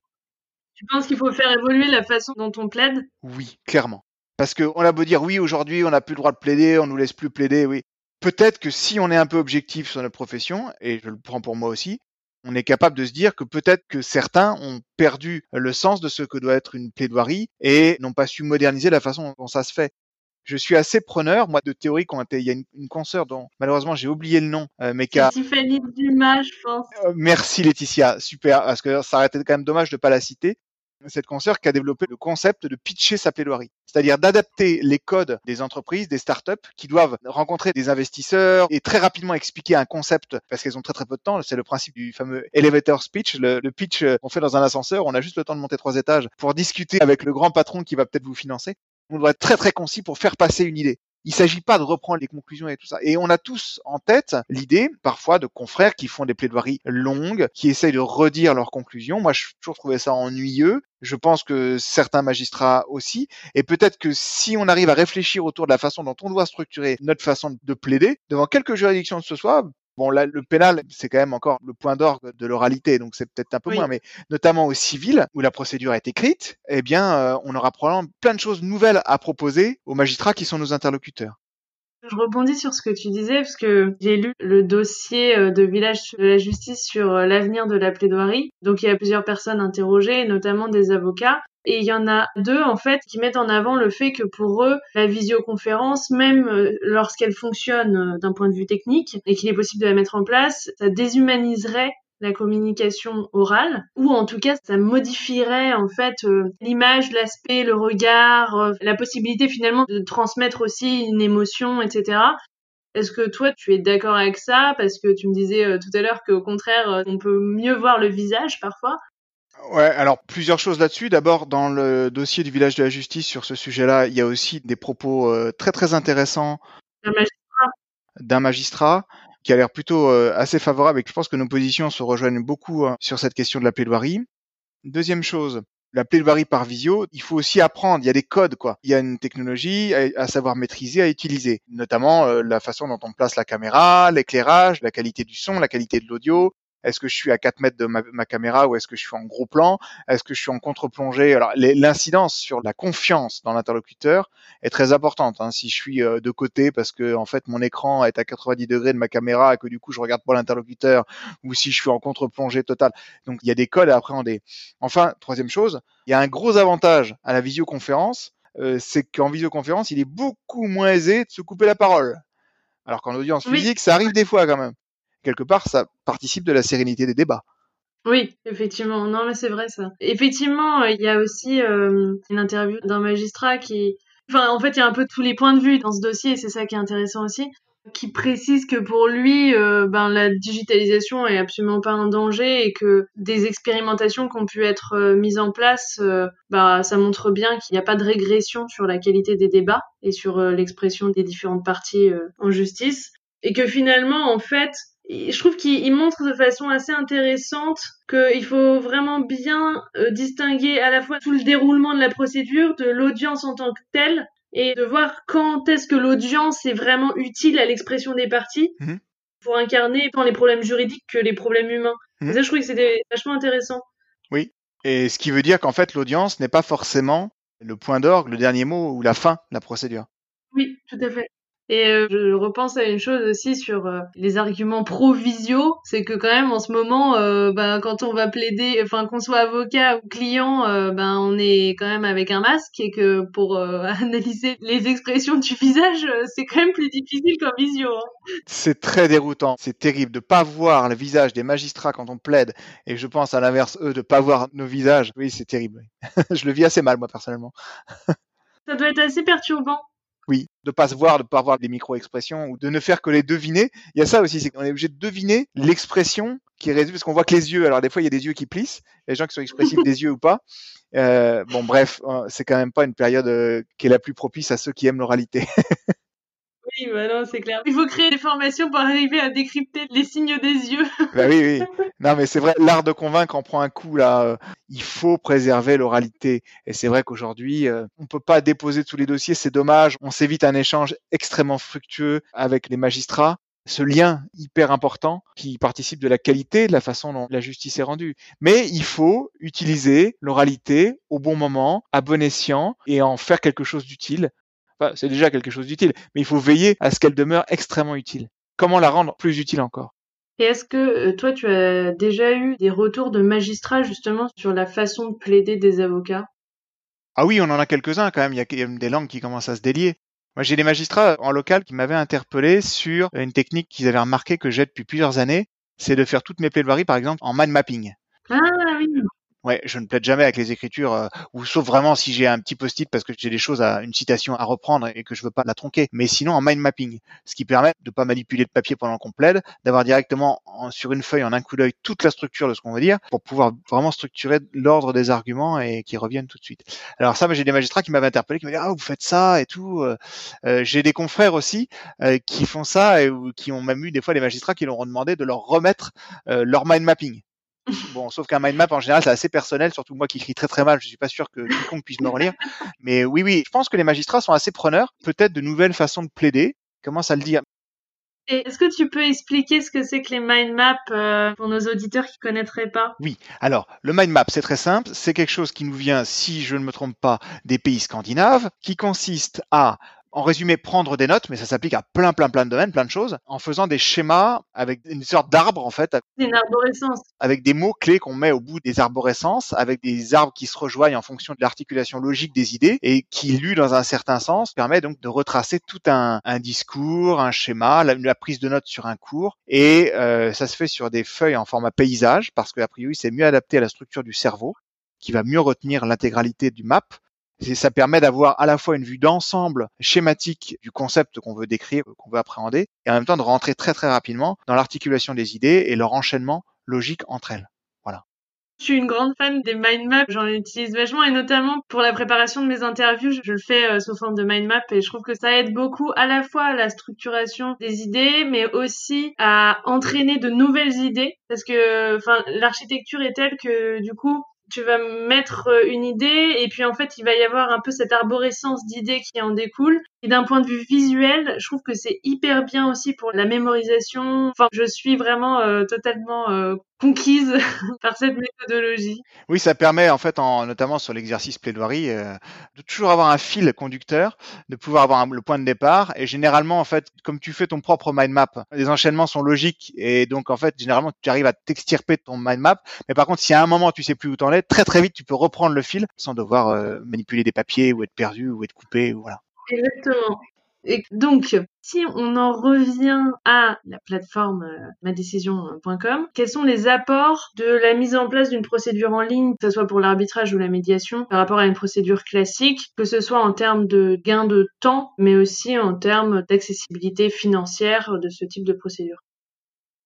Tu penses qu'il faut faire évoluer la façon dont on plaide? Oui, clairement. Parce qu'on a beau dire oui, aujourd'hui, on n'a plus le droit de plaider, on nous laisse plus plaider, oui. Peut-être que si on est un peu objectif sur notre profession, et je le prends pour moi aussi, on est capable de se dire que peut-être que certains ont perdu le sens de ce que doit être une plaidoirie et n'ont pas su moderniser la façon dont ça se fait. Je suis assez preneur, moi, de théories qui ont été. Il y a une, une consoeur dont malheureusement j'ai oublié le nom, euh, mais qui a. Tiffany Dumas, je pense. Euh, merci Laetitia, super, parce que ça aurait été quand même dommage de pas la citer cette consoeur qui a développé le concept de pitcher sa plaidoirie, c'est-à-dire d'adapter les codes des entreprises, des startups qui doivent rencontrer des investisseurs et très rapidement expliquer un concept parce qu'elles ont très très peu de temps. C'est le principe du fameux elevator speech, le, le pitch qu'on fait dans un ascenseur. On a juste le temps de monter trois étages pour discuter avec le grand patron qui va peut-être vous financer. On doit être très très concis pour faire passer une idée. Il s'agit pas de reprendre les conclusions et tout ça. Et on a tous en tête l'idée, parfois, de confrères qui font des plaidoiries longues, qui essayent de redire leurs conclusions. Moi, je toujours trouvé ça ennuyeux. Je pense que certains magistrats aussi. Et peut-être que si on arrive à réfléchir autour de la façon dont on doit structurer notre façon de plaider, devant quelques juridictions de ce soit, Bon, là, le pénal, c'est quand même encore le point d'orgue de l'oralité, donc c'est peut-être un peu moins, mais notamment au civil, où la procédure est écrite, eh bien, euh, on aura probablement plein de choses nouvelles à proposer aux magistrats qui sont nos interlocuteurs. Je rebondis sur ce que tu disais parce que j'ai lu le dossier euh, de Village de la Justice sur euh, l'avenir de la plaidoirie. Donc il y a plusieurs personnes interrogées, notamment des avocats. Et il y en a deux, en fait, qui mettent en avant le fait que pour eux, la visioconférence, même euh, lorsqu'elle fonctionne d'un point de vue technique et qu'il est possible de la mettre en place, ça déshumaniserait la communication orale, ou en tout cas ça modifierait en fait euh, l'image, l'aspect, le regard, euh, la possibilité finalement de transmettre aussi une émotion, etc. Est-ce que toi tu es d'accord avec ça? Parce que tu me disais euh, tout à l'heure qu'au contraire on peut mieux voir le visage parfois. Ouais, alors plusieurs choses là-dessus. D'abord, dans le dossier du village de la justice sur ce sujet-là, il y a aussi des propos très très intéressants d'un magistrat qui a l'air plutôt euh, assez favorable et que je pense que nos positions se rejoignent beaucoup hein, sur cette question de la plaidoirie. Deuxième chose, la plaidoirie par visio, il faut aussi apprendre. Il y a des codes, quoi. Il y a une technologie à, savoir maîtriser, à utiliser, notamment euh, la façon dont on place la caméra, l'éclairage, la qualité du son, la qualité de l'audio, est-ce que je suis à 4 mètres de ma, caméra ou est-ce que je suis en gros plan? Est-ce que je suis en contre-plongée? Alors l'incidence sur la confiance dans l'interlocuteur est très importante. Hein. Si je suis euh, de côté parce que en fait mon écran est à 90 degrés de ma caméra et que du coup je regarde pas l'interlocuteur, ou si je suis en contre-plongée totale. Donc il y a des codes à appréhender. Enfin, troisième chose, il y a un gros avantage à la visioconférence, euh, c'est qu'en visioconférence, il est beaucoup moins aisé de se couper la parole. Alors qu'en audience physique, ça arrive des fois quand même quelque part, ça participe de la sérénité des débats. Oui, effectivement. Non, mais c'est vrai ça. Effectivement, euh, il y a aussi euh, une interview d'un magistrat qui, enfin, en fait, il y a un peu tous les points de vue dans ce dossier, et c'est ça qui est intéressant aussi, qui précise que pour lui, euh, ben, la digitalisation est absolument pas un danger et que des expérimentations qui ont pu être mises en place, bah, ça montre bien qu'il n'y a pas de régression sur la qualité des débats et sur l'expression des différentes parties en justice, et que finalement, en fait, je trouve qu'il montre de façon assez intéressante qu'il faut vraiment bien euh, distinguer à la fois tout le déroulement de la procédure de l'audience en tant que telle et de voir quand est-ce que l'audience est vraiment utile à l'expression des parties mhm. pour incarner tant les problèmes juridiques que les problèmes humains. Mhm. ça, je trouve que c'était vachement intéressant. Oui, et ce qui veut dire qu'en fait, l'audience n'est pas forcément le point d'orgue, le dernier mot ou la fin de la procédure. Oui, tout à fait. Et euh, je repense à une chose aussi sur euh, les arguments pro-visio, c'est que quand même en ce moment, euh, ben, quand on va plaider, enfin qu'on soit avocat ou client, ben on est quand même avec un masque et que pour analyser les expressions du visage, c'est quand même plus difficile qu'en visio. Hein. C'est très déroutant, c'est terrible de pas voir le visage des magistrats quand on plaide, et je pense à l'inverse eux de pas voir nos visages. Oui, c'est terrible. je le vis assez mal moi personnellement. Ça doit être assez perturbant. Oui, de pas se voir, de pas voir les micro-expressions ou de ne faire que les deviner. Il y a ça aussi, c'est qu'on est obligé de deviner l'expression qui résume, parce qu'on voit que les yeux, alors des fois il y a des yeux qui plissent, les gens qui sont expressifs des yeux ou pas. Euh, bon, bref, euh, c'est quand même pas une période euh, qui est la plus propice à ceux qui aiment l'oralité. Oui, bah non, c'est clair. Il faut créer des formations pour arriver à décrypter les signes des yeux. bah oui, oui. Non, mais c'est vrai, l'art de convaincre en prend un coup là. Euh, il faut préserver l'oralité. Et c'est vrai qu'aujourd'hui, euh, on peut pas déposer tous les dossiers, c'est dommage. On s'évite un échange extrêmement fructueux avec les magistrats ce lien hyper important qui participe de la qualité de la façon dont la justice est rendue. Mais il faut utiliser l'oralité au bon moment, à bon escient, et en faire quelque chose d'utile c'est déjà quelque chose d'utile, mais il faut veiller à ce qu'elle demeure extrêmement utile. Comment la rendre plus utile encore? Et est-ce que euh, toi, tu as déjà eu des retours de magistrats justement sur la façon de plaider des avocats? Ah oui, on en a quelques-uns quand même. Il y a des langues qui commencent à se délier. Moi, j'ai des magistrats en local qui m'avaient interpellé sur une technique qu'ils avaient remarqué que j'ai depuis plusieurs années. C'est de faire toutes mes plaidoiries, par exemple, en mind mapping. Ah oui. Ouais, je ne plaide jamais avec les écritures, euh, ou sauf vraiment si j'ai un petit post-it parce que j'ai des choses à une citation à reprendre et que je veux pas la tronquer. Mais sinon en mind mapping, ce qui permet de pas manipuler le papier pendant qu'on plaide, d'avoir directement sur une feuille en un coup d'œil toute la structure de ce qu'on veut dire pour pouvoir vraiment structurer l'ordre des arguments et qui reviennent tout de suite. Alors ça, j'ai des magistrats qui m'avaient interpellé, qui m'ont dit ah vous faites ça et tout. Euh, euh, j'ai des confrères aussi qui font ça et qui ont même eu des fois les magistrats qui leur ont demandé de leur remettre leur mind mapping. Bon, sauf qu'un mind map en général c'est assez personnel, surtout moi qui écris très très mal, je suis pas sûr que quiconque puisse me relire. Mais oui, oui, je pense que les magistrats sont assez preneurs, peut-être de nouvelles façons de plaider. Comment ça le dire et est-ce que tu peux expliquer ce que c'est que les mind maps euh, pour nos auditeurs qui connaîtraient pas? Oui. Alors, le mind map, c'est très simple. C'est quelque chose qui nous vient, si je ne me trompe pas, des pays scandinaves, qui consiste à en résumé, prendre des notes, mais ça s'applique à plein, plein, plein de domaines, plein de choses, en faisant des schémas avec une sorte d'arbre, en fait. Une arborescence. Avec des mots-clés qu'on met au bout des arborescences, avec des arbres qui se rejoignent en fonction de l'articulation logique des idées et qui, lu dans un certain sens, permet donc de retracer tout un, un discours, un schéma, la, prise de notes sur un cours. Et euh, ça se fait sur des feuilles en format paysage, parce que, a priori, c'est mieux adapté à la structure du cerveau, qui va mieux retenir l'intégralité du map et ça permet d'avoir à la fois une vue d'ensemble schématique du concept qu'on veut décrire, qu'on veut appréhender, et en même temps de rentrer très très rapidement dans l'articulation des idées et leur enchaînement logique entre elles. Voilà. Je suis une grande fan des mind maps, j'en utilise vachement et notamment pour la préparation de mes interviews, je le fais euh, sous forme de mind map et je trouve que ça aide beaucoup à la fois à la structuration des idées mais aussi à entraîner de nouvelles idées parce que enfin l'architecture est telle que du coup tu vas mettre euh, une idée et puis en fait il va y avoir un peu cette arborescence d'idées qui en découle. Et d'un point de vue visuel, je trouve que c'est hyper bien aussi pour la mémorisation. Enfin, je suis vraiment euh, totalement euh, conquise par cette méthodologie. Oui, ça permet en fait, en, notamment sur l'exercice plaidoirie, de toujours avoir un fil conducteur, de pouvoir avoir le point de départ. Et généralement, en fait, comme tu fais ton propre mind map, les enchaînements sont logiques et donc en fait, généralement, tu arrives à t'extirper de ton mind map. Mais par contre, si à un moment tu sais plus où t'en es, très très vite, tu peux reprendre le fil sans devoir euh, manipuler des papiers ou être perdu ou être coupé. Voilà. Exactement. Et donc, si on en revient à la plateforme euh, madécision.com, quels sont les apports de la mise en place d'une procédure en ligne, que ce soit pour l'arbitrage ou la médiation, par rapport à une procédure classique, que ce soit en termes de gain de temps, mais aussi en termes d'accessibilité financière de ce type de procédure?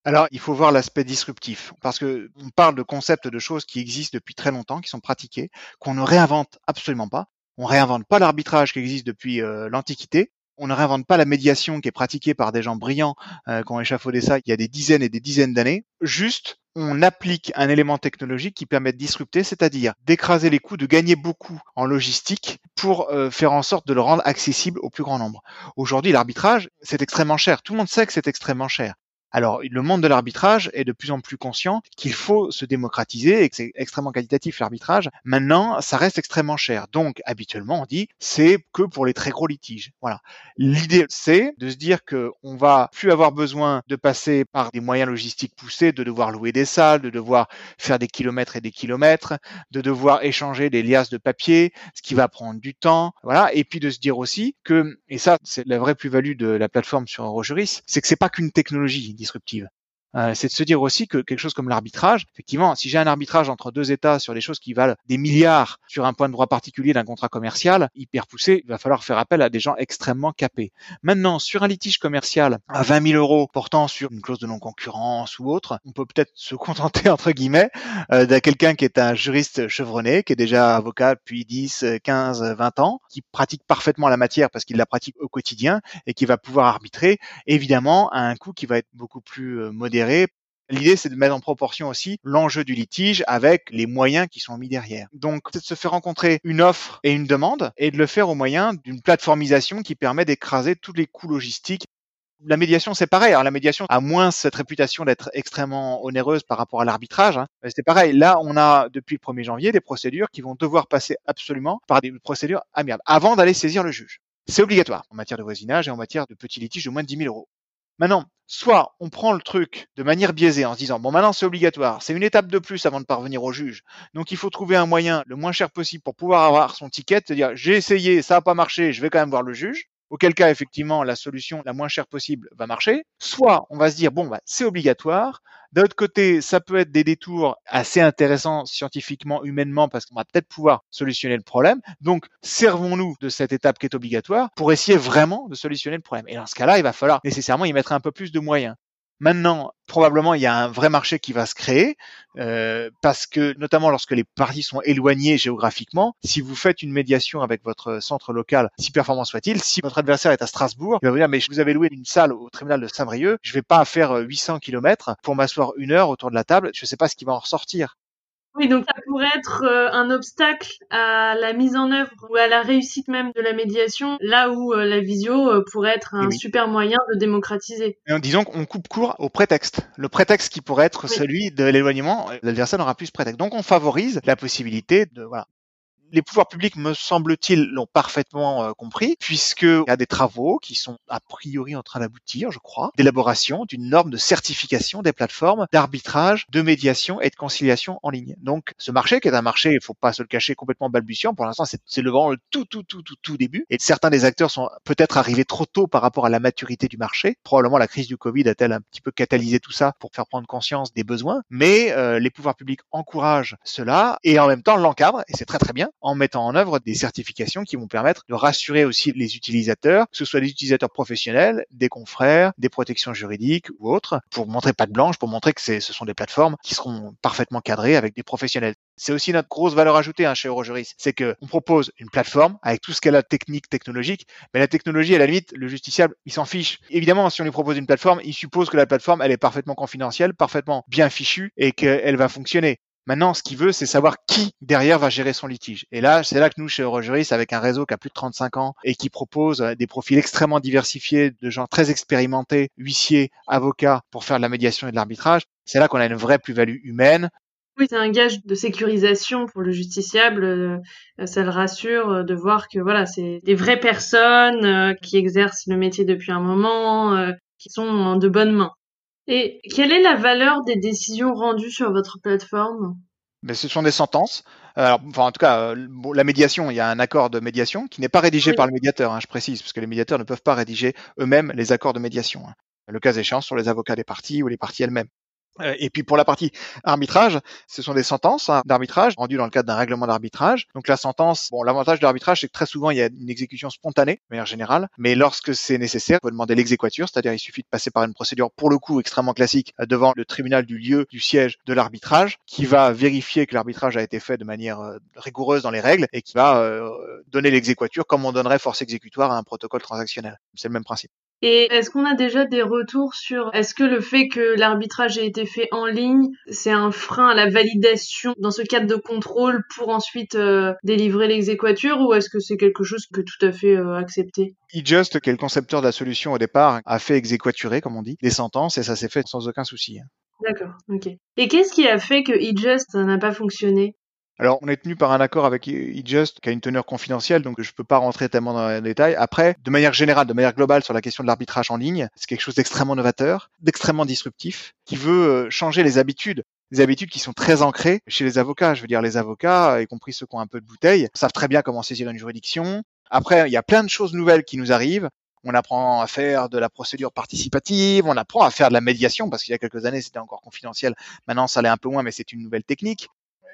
Alors, il faut voir l'aspect disruptif, parce que on parle de concepts de choses qui existent depuis très longtemps, qui sont pratiquées, qu'on ne réinvente absolument pas. On réinvente pas l'arbitrage qui existe depuis euh, l'Antiquité. On ne réinvente pas la médiation qui est pratiquée par des gens brillants euh, qui ont échafaudé ça il y a des dizaines et des dizaines d'années. Juste, on applique un élément technologique qui permet de disrupter, c'est-à-dire d'écraser les coûts, de gagner beaucoup en logistique pour euh, faire en sorte de le rendre accessible au plus grand nombre. Aujourd'hui, l'arbitrage, c'est extrêmement cher. Tout le monde sait que c'est extrêmement cher. Alors, le monde de l'arbitrage est de plus en plus conscient qu'il faut se démocratiser et que c'est extrêmement qualitatif l'arbitrage. Maintenant, ça reste extrêmement cher. Donc, habituellement, on dit c'est que pour les très gros litiges. Voilà. L'idée, c'est de se dire que on va plus avoir besoin de passer par des moyens logistiques poussés, de devoir louer des salles, de devoir faire des kilomètres et des kilomètres, de devoir échanger des liasses de papier, ce qui va prendre du temps. Voilà. Et puis de se dire aussi que, et ça, c'est la vraie plus-value de la plateforme sur Rogeris, c'est que c'est pas qu'une technologie disruptive. Euh, c'est de se dire aussi que quelque chose comme l'arbitrage, effectivement, si j'ai un arbitrage entre deux États sur des choses qui valent des milliards sur un point de droit particulier d'un contrat commercial hyper poussé, il va falloir faire appel à des gens extrêmement capés. Maintenant, sur un litige commercial à 20 000 euros portant sur une clause de non-concurrence ou autre, on peut peut-être se contenter, entre guillemets, euh, d'un quelqu'un qui est un juriste chevronné, qui est déjà avocat depuis 10, 15, 20 ans, qui pratique parfaitement la matière parce qu'il la pratique au quotidien et qui va pouvoir arbitrer, évidemment, à un coût qui va être beaucoup plus euh, L'idée, c'est de mettre en proportion aussi l'enjeu du litige avec les moyens qui sont mis derrière. Donc, c'est de se faire rencontrer une offre et une demande et de le faire au moyen d'une plateformisation qui permet d'écraser tous les coûts logistiques. La médiation, c'est pareil. Alors, la médiation a moins cette réputation d'être extrêmement onéreuse par rapport à l'arbitrage. Hein. C'est pareil. Là, on a, depuis le 1er janvier, des procédures qui vont devoir passer absolument par des procédures amiables avant d'aller saisir le juge. C'est obligatoire en matière de voisinage et en matière de petits litiges de moins de 10 000 euros. Maintenant, soit on prend le truc de manière biaisée en se disant bon maintenant c'est obligatoire, c'est une étape de plus avant de parvenir au juge. Donc il faut trouver un moyen le moins cher possible pour pouvoir avoir son ticket, c'est-à-dire j'ai essayé, ça n'a pas marché, je vais quand même voir le juge auquel cas effectivement la solution la moins chère possible va marcher, soit on va se dire bon bah c'est obligatoire. D'un autre côté, ça peut être des détours assez intéressants scientifiquement, humainement, parce qu'on va peut-être pouvoir solutionner le problème. Donc, servons-nous de cette étape qui est obligatoire pour essayer vraiment de solutionner le problème. Et dans ce cas-là, il va falloir nécessairement y mettre un peu plus de moyens. Maintenant, probablement, il y a un vrai marché qui va se créer euh, parce que, notamment lorsque les parties sont éloignées géographiquement, si vous faites une médiation avec votre centre local, si performant soit-il, si votre adversaire est à Strasbourg, il va vous dire mais vous avez loué une salle au tribunal de Saint-Brieuc, je vais pas faire 800 km pour m'asseoir une heure autour de la table, je ne sais pas ce qui va en ressortir. Oui, donc ça pourrait être euh, un obstacle à la mise en œuvre ou à la réussite même de la médiation, là où euh, la visio euh, pourrait être un super moyen de démocratiser. disons qu'on coupe court au prétexte. Le prétexte qui pourrait être celui de l'éloignement, l'adversaire n'aura plus ce prétexte. Donc on favorise la possibilité de voilà. Les pouvoirs publics, me semble-t-il, l'ont parfaitement euh, compris, puisqu'il y a des travaux qui sont a priori en train d'aboutir, je crois, d'élaboration d'une norme de certification des plateformes d'arbitrage, de médiation et de conciliation en ligne. Donc, ce marché, qui est un marché, il faut pas se le cacher, complètement balbutiant, pour l'instant, c'est le vent le tout, tout, tout, tout, tout début. Et certains des acteurs sont peut-être arrivés trop tôt par rapport à la maturité du marché. Probablement, la crise du Covid a-t-elle un petit peu catalysé tout ça pour faire prendre conscience des besoins. Mais euh, les pouvoirs publics encouragent cela et en même temps l'encadrent, et c'est très très bien, en mettant en œuvre des certifications qui vont permettre de rassurer aussi les utilisateurs, que ce soit des utilisateurs professionnels, des confrères, des protections juridiques ou autres, pour montrer pas de blanche, pour montrer que ce sont des plateformes qui seront parfaitement cadrées avec des professionnels. C'est aussi notre grosse valeur ajoutée hein, chez Eurojuris, c'est que on propose une plateforme avec tout ce qu'elle a technique, technologique, mais la technologie, à la limite, le justiciable, il s'en fiche. Évidemment, si on lui propose une plateforme, il suppose que la plateforme, elle est parfaitement confidentielle, parfaitement bien fichue et qu'elle va fonctionner. Maintenant, ce qu'il veut, c'est savoir qui derrière va gérer son litige. Et là, c'est là que nous, chez Eurojuris, avec un réseau qui a plus de 35 ans et qui propose des profils extrêmement diversifiés de gens très expérimentés, huissiers, avocats, pour faire de la médiation et de l'arbitrage, c'est là qu'on a une vraie plus-value humaine. Oui, c'est un gage de sécurisation pour le justiciable. Euh, ça le rassure euh, de voir que voilà, c'est des vraies personnes euh, qui exercent le métier depuis un moment, qui sont de bonnes mains. Et quelle est la valeur des décisions rendues sur votre plateforme? Mais ce sont des sentences. Alors, enfin, en tout cas, la médiation, il y a un accord de médiation qui n'est pas rédigé par le médiateur, hein, je précise, parce que les médiateurs ne peuvent pas rédiger eux-mêmes les accords de médiation. Hein. Le cas échéant sur les avocats des parties ou les parties elles-mêmes. Euh, et puis pour la partie arbitrage, ce sont des sentences hein, d'arbitrage rendues dans le cadre d'un règlement d'arbitrage. Donc la sentence, bon, l'avantage de l'arbitrage, c'est que très souvent il y a une exécution spontanée, de manière générale, mais lorsque c'est nécessaire, on peut demander l'exéquature, c'est-à-dire il suffit de passer par une procédure pour le coup extrêmement classique euh, devant le tribunal du lieu du siège de l'arbitrage, qui va vérifier que l'arbitrage a été fait de manière euh, rigoureuse dans les règles et qui va donner l'exéquature comme on donnerait force exécutoire à un protocole transactionnel. C'est le même principe. Et est-ce qu'on a déjà des retours sur est-ce que le fait que l'arbitrage ait été fait en ligne, c'est un frein à la validation dans ce cadre de contrôle pour ensuite euh, délivrer l'exéquature ou est-ce que c'est quelque chose que tout à fait euh, accepté? eJust, qui est le concepteur de la solution au départ, a fait exéquaturer, comme on dit, les sentences et ça s'est fait sans aucun souci. D'accord, ok. Et qu'est-ce qui a fait que eJust n'a pas fonctionné? Alors, on est tenu par un accord avec eJust qui a une teneur confidentielle, donc je ne peux pas rentrer tellement dans les détails. Après, de manière générale, de manière globale sur la question de l'arbitrage en ligne, c'est quelque chose d'extrêmement novateur, d'extrêmement disruptif, qui veut euh, changer les habitudes des habitudes qui sont très ancrées chez les avocats. Je veux dire, les avocats, y compris ceux qui ont un peu de bouteille, savent très bien comment saisir une juridiction. Après, il y a plein de choses nouvelles qui nous arrivent. On apprend à faire de la procédure participative, on apprend à faire de la médiation, parce qu'il y a quelques années, c'était encore confidentiel. Maintenant, ça l'est un peu moins, mais c'est une nouvelle technique.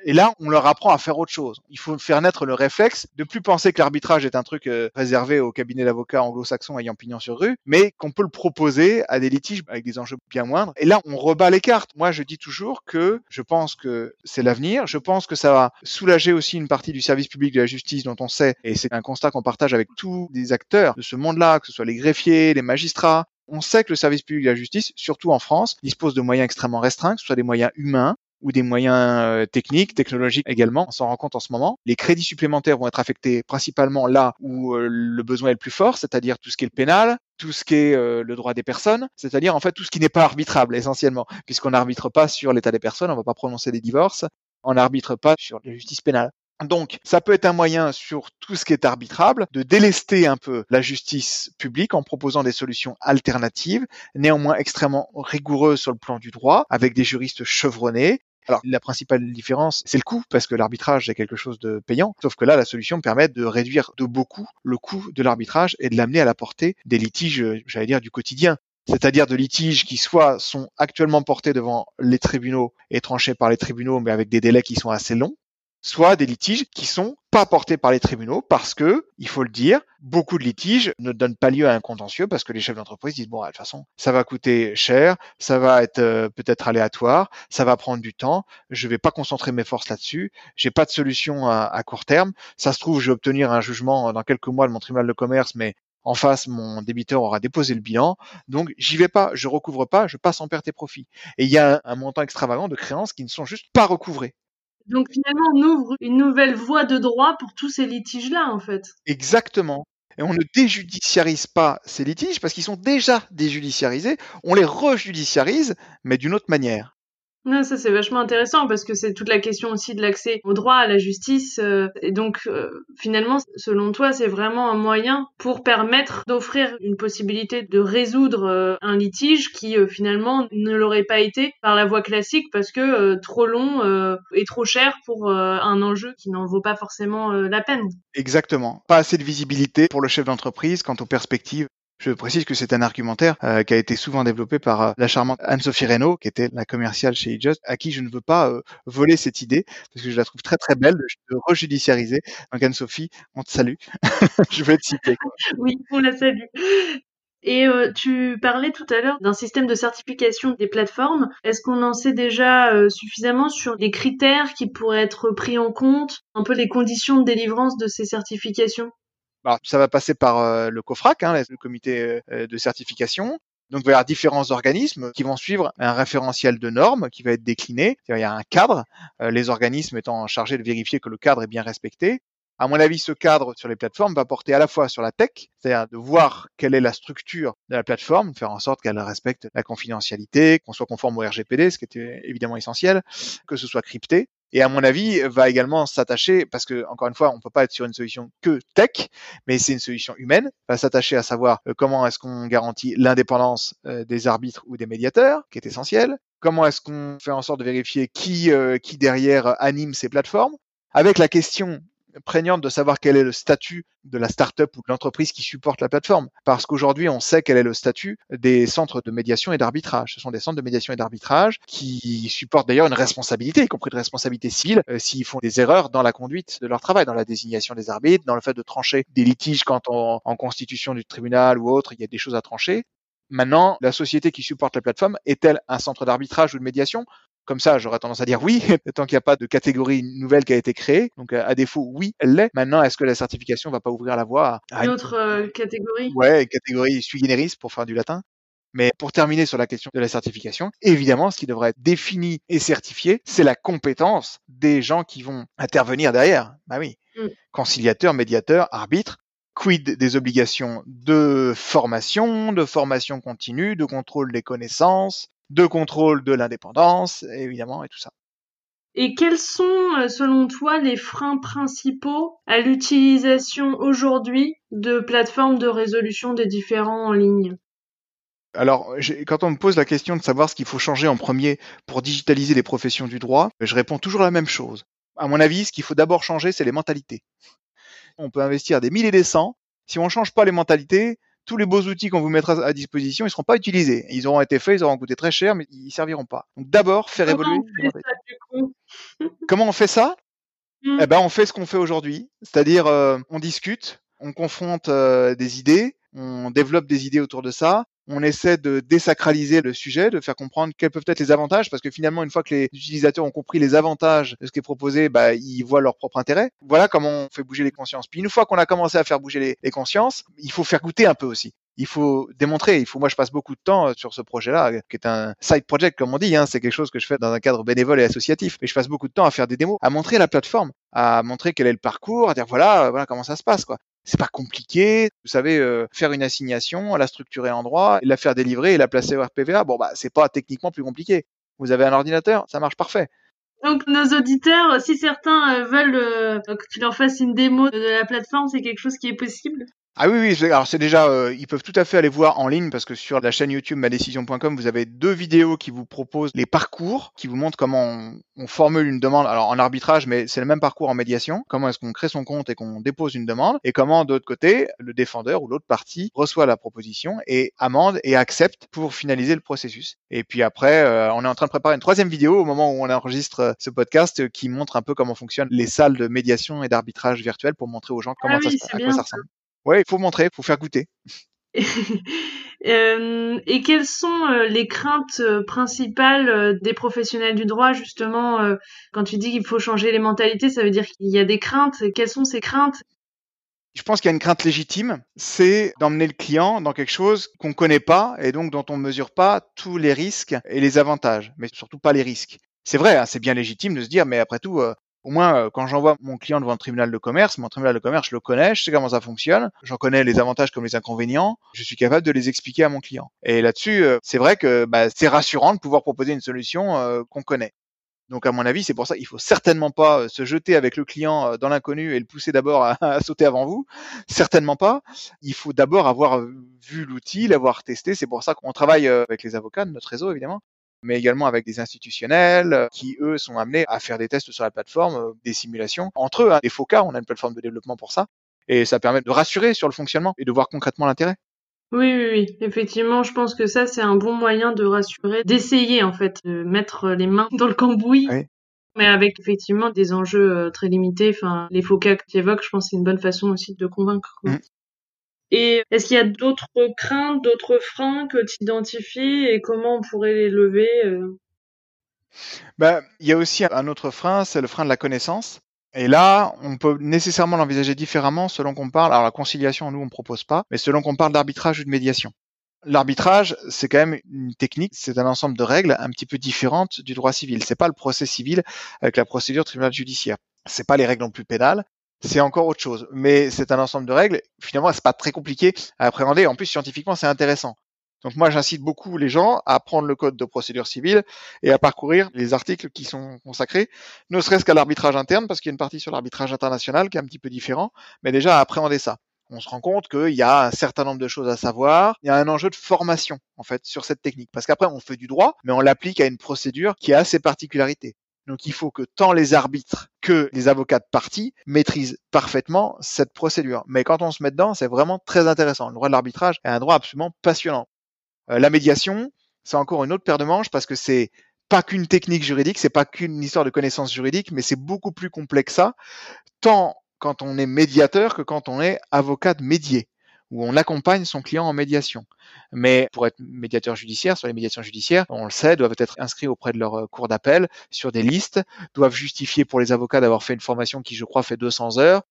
Et là, on leur apprend à faire autre chose. Il faut faire naître le réflexe de plus penser que l'arbitrage est un truc euh, réservé aux cabinets d'avocats anglo-saxons ayant pignon sur rue, mais qu'on peut le proposer à des litiges avec des enjeux bien moindres. Et là, on rebat les cartes. Moi, je dis toujours que je pense que c'est l'avenir. Je pense que ça va soulager aussi une partie du service public de la justice dont on sait, et c'est un constat qu'on partage avec tous les acteurs de ce monde-là, que ce soit les greffiers, les magistrats, on sait que le service public de la justice, surtout en France, dispose de moyens extrêmement restreints, que ce soit des moyens humains, ou des moyens euh, techniques, technologiques également. On s'en rend compte en ce moment. Les crédits supplémentaires vont être affectés principalement là où euh, le besoin est le plus fort, c'est-à-dire tout ce qui est le pénal, tout ce qui est euh, le droit des personnes, c'est-à-dire en fait tout ce qui n'est pas arbitrable essentiellement, puisqu'on n'arbitre pas sur l'état des personnes, on ne va pas prononcer des divorces, on n'arbitre pas sur la justice pénale. Donc, ça peut être un moyen sur tout ce qui est arbitrable de délester un peu la justice publique en proposant des solutions alternatives, néanmoins extrêmement rigoureuses sur le plan du droit, avec des juristes chevronnés. Alors, la principale différence, c'est le coût, parce que l'arbitrage est quelque chose de payant. Sauf que là, la solution permet de réduire de beaucoup le coût de l'arbitrage et de l'amener à la portée des litiges, j'allais dire, du quotidien c'est-à-dire de litiges qui soit sont actuellement portés devant les tribunaux et tranchés par les tribunaux, mais avec des délais qui sont assez longs, soit des litiges qui sont pas portés par les tribunaux parce que, il faut le dire, beaucoup de litiges ne donnent pas lieu à un contentieux parce que les chefs d'entreprise disent bon, de toute façon, ça va coûter cher, ça va être euh, peut-être aléatoire, ça va prendre du temps, je vais pas concentrer mes forces là-dessus, j'ai pas de solution à, court terme, ça se trouve, je vais obtenir un jugement dans quelques mois de mon tribunal de commerce, mais en face, mon débiteur aura déposé le bilan, donc j'y vais pas, je recouvre pas, je passe en perte et profit. Et il y a un, un montant extravagant de créances qui ne sont juste pas recouvrées. Donc finalement, on ouvre une nouvelle voie de droit pour tous ces litiges-là, en fait. Exactement. Et on ne déjudiciarise pas ces litiges parce qu'ils sont déjà déjudiciarisés. On les rejudiciarise, mais d'une autre manière. Non, ça c'est vachement intéressant parce que c'est toute la question aussi de l'accès au droit, à la justice. Euh, et donc euh, finalement, selon toi, c'est vraiment un moyen pour permettre d'offrir une possibilité de résoudre euh, un litige qui finalement ne l'aurait pas été par la voie classique parce que trop long et trop cher pour un enjeu qui n'en vaut pas forcément la peine. Exactement. Pas assez de visibilité pour le chef d'entreprise quant aux perspectives je précise que c'est un argumentaire euh, qui a été souvent développé par euh, la charmante Anne-Sophie Reynaud, qui était la commerciale chez eJust, à qui je ne veux pas euh, voler cette idée, parce que je la trouve très très belle de, rejudiciariser. Donc Anne-Sophie, on te salue. je veux te citer. Oui, on la salue. Et tu parlais tout à l'heure d'un système de certification des plateformes. Est-ce qu'on en sait déjà suffisamment sur les critères qui pourraient être pris en compte, un peu les conditions de délivrance de ces certifications? Bah, ça va passer par euh, le COFRAC, hein, le comité euh, de certification. Donc, il va y avoir différents organismes qui vont suivre un référentiel de normes qui va être décliné. Il y a un cadre, euh, les organismes étant chargés de vérifier que le cadre est bien respecté. À mon avis, ce cadre sur les plateformes va porter à la fois sur la tech, c'est-à-dire de voir quelle est la structure de la plateforme, faire en sorte qu'elle respecte la confidentialité, qu'on soit conforme au RGPD, ce qui était évidemment essentiel, que ce soit crypté, et à mon avis va également s'attacher parce que encore une fois on peut pas être sur une solution que tech mais c'est une solution humaine. Va s'attacher à savoir euh, comment est-ce qu'on garantit l'indépendance euh, des arbitres ou des médiateurs qui est essentiel. Comment est-ce qu'on fait en sorte de vérifier qui euh, qui derrière anime ces plateformes? Avec la question prégnante de savoir quel est le statut de la start-up ou de l'entreprise qui supporte la plateforme. Parce qu'aujourd'hui, on sait quel est le statut des centres de médiation et d'arbitrage. Ce sont des centres de médiation et d'arbitrage qui supportent d'ailleurs une responsabilité, y compris de responsabilité civile, euh, s'ils font des erreurs dans la conduite de leur travail, dans la désignation des arbitres, dans le fait de trancher des litiges quand en constitution du tribunal ou autre, il y a des choses à trancher. Maintenant, la société qui supporte la plateforme est-elle un centre d'arbitrage ou de médiation? Comme ça, j'aurais tendance à dire oui, tant qu'il n'y a pas de catégorie nouvelle qui a été créée. Donc, à défaut, oui, elle l'est. Maintenant, est-ce que la certification va pas ouvrir la voie à une autre euh, catégorie? Ouais, catégorie sui generis pour faire du latin. Mais pour terminer sur la question de la certification, évidemment, ce qui devrait être défini et certifié, c'est la compétence des gens qui vont intervenir derrière. Bah oui. Mm. Conciliateur, médiateur, arbitre. Quid des obligations de formation, de formation continue, de contrôle des connaissances, de contrôle de l'indépendance, évidemment, et tout ça. Et quels sont, euh, selon toi, les freins principaux à l'utilisation aujourd'hui de plateformes de résolution des différends en ligne? Alors, quand on me pose la question de savoir ce qu'il faut changer en premier pour digitaliser les professions du droit, je réponds toujours la même chose. À mon avis, ce qu'il faut d'abord changer, c'est les mentalités. On peut investir des milliers et des cents. Si on ne change pas les mentalités, tous les beaux outils qu'on vous mettra à disposition, ils seront pas utilisés. Ils auront été faits, ils auront coûté très cher, mais ils serviront pas. Donc d'abord, faire évoluer. Comment on fait ça? Hmm. Eh ben, on fait ce qu'on fait aujourd'hui, c'est-à-dire euh, on discute, on confronte euh, des idées, on développe des idées autour de ça, on essaie de désacraliser le sujet, de faire comprendre quels peuvent être les avantages, parce que finalement, une fois que les utilisateurs ont compris les avantages de ce qui est proposé, bah, ils voient leur propre intérêt. Voilà comment on fait bouger les consciences. Puis une fois qu'on a commencé à faire bouger les, consciences, il faut faire goûter un peu aussi il faut démontrer. Il faut, moi, je passe beaucoup de temps euh, sur ce projet-là, qui est un side project, comme on dit. Hein, c'est quelque chose que je fais dans un cadre bénévole et associatif. Mais je passe beaucoup de temps à faire des démos, à montrer la plateforme, à montrer quel est le parcours, à dire voilà, voilà comment ça se passe, quoi c'est pas compliqué. Vous savez, euh, faire une assignation, la structurer en droit, la faire délivrer et la placer au RPVA. Bon, bah, c'est pas techniquement plus compliqué. Vous avez un ordinateur, ça marche parfait. Donc nos auditeurs, si certains euh, veulent euh, que tu leur fasses une démo de la plateforme, c'est quelque chose qui est possible? Ah oui, oui, alors c'est déjà, euh, ils peuvent tout à fait aller voir en ligne parce que sur la chaîne YouTube madécision.com, vous avez deux vidéos qui vous proposent les parcours, qui vous montrent comment on, formule une demande, alors en arbitrage, mais c'est le même parcours en médiation, comment est-ce qu'on crée son compte et qu'on dépose une demande, et comment de l'autre côté, le défendeur ou l'autre partie reçoit la proposition et amende et accepte pour finaliser le processus. Et puis après, euh, on est en train de préparer une troisième vidéo au moment où on enregistre euh, ce podcast qui montre un peu comment fonctionnent les salles de médiation et d'arbitrage virtuel pour montrer aux gens comment ah ça, à quoi ça ressemble. Ouais, il faut montrer, il faut faire goûter. Euh, et quelles sont euh, les craintes euh, principales des professionnels du droit justement quand tu dis qu'il faut changer les mentalités, ça veut dire qu'il y a des craintes. Quelles sont ces craintes? Je pense qu'il y a une crainte légitime, c'est d'emmener le client dans quelque chose qu'on ne connaît pas et donc dont on ne mesure pas tous les risques et les avantages, mais surtout pas les risques. C'est vrai, hein, c'est bien légitime de se dire, mais après tout, Au moins, euh, quand j'envoie mon client devant un tribunal de commerce, mon tribunal de commerce, je le connais, je sais comment ça fonctionne, j'en connais les avantages comme les inconvénients, je suis capable de les expliquer à mon client. Et là-dessus, euh, c'est vrai que bah, c'est rassurant de pouvoir proposer une solution euh, qu'on connaît. Donc à mon avis, c'est pour ça qu'il faut certainement pas se jeter avec le client dans l'inconnu et le pousser d'abord à, à, sauter avant vous. Certainement pas. Il faut d'abord avoir vu l'outil, l'avoir testé. C'est pour ça qu'on travaille avec les avocats de notre réseau évidemment mais également avec des institutionnels euh, qui, eux, sont amenés à faire des tests sur la plateforme, euh, des simulations. Entre eux, hein, des faux cas, on a une plateforme de développement pour ça. Et ça permet de rassurer sur le fonctionnement et de voir concrètement l'intérêt. Oui, oui, oui. Effectivement, je pense que ça, c'est un bon moyen de rassurer, d'essayer, en fait, de mettre les mains dans le cambouis. Oui. Mais avec effectivement des enjeux euh, très limités, enfin les faux cas que tu évoques, je pense que c'est une bonne façon aussi de convaincre. Quoi. Mmh. Et est-ce qu'il y a d'autres craintes, d'autres freins que tu identifies et comment on pourrait les lever euh? ben, Il y a aussi un autre frein, c'est le frein de la connaissance. Et là, on peut nécessairement l'envisager différemment selon qu'on parle. Alors la conciliation, nous, on ne propose pas, mais selon qu'on parle d'arbitrage ou de médiation. L'arbitrage, c'est quand même une technique, c'est un ensemble de règles un petit peu différentes du droit civil. C'est pas le procès civil avec la procédure tribunal judiciaire. C'est pas les règles non plus pénales, c'est encore autre chose. Mais c'est un ensemble de règles. Finalement, c'est pas très compliqué à appréhender. En plus, scientifiquement, c'est intéressant. Donc moi, j'incite beaucoup les gens à prendre le code de procédure civile et à parcourir les articles qui sont consacrés, ne serait-ce qu'à l'arbitrage interne, parce qu'il y a une partie sur l'arbitrage international qui est un petit peu différent, mais déjà à appréhender ça. On se rend compte qu'il y a un certain nombre de choses à savoir. Il y a un enjeu de formation, en fait, sur cette technique. Parce qu'après, on fait du droit, mais on l'applique à une procédure qui a ses particularités. Donc il faut que tant les arbitres que les avocats de partie maîtrisent parfaitement cette procédure. Mais quand on se met dedans, c'est vraiment très intéressant. Le droit de l'arbitrage est un droit absolument passionnant. Euh, la médiation, c'est encore une autre paire de manches parce que c'est pas qu'une technique juridique, c'est pas qu'une histoire de connaissances juridiques, mais c'est beaucoup plus complexe ça, tant quand on est médiateur que quand on est avocat de médier où on accompagne son client en médiation. Mais pour être médiateur judiciaire, sur les médiations judiciaires, on le sait, doivent être inscrits auprès de leur euh, cour d'appel sur des listes, doivent justifier pour les avocats d'avoir fait une formation qui, je crois, fait 200 heures,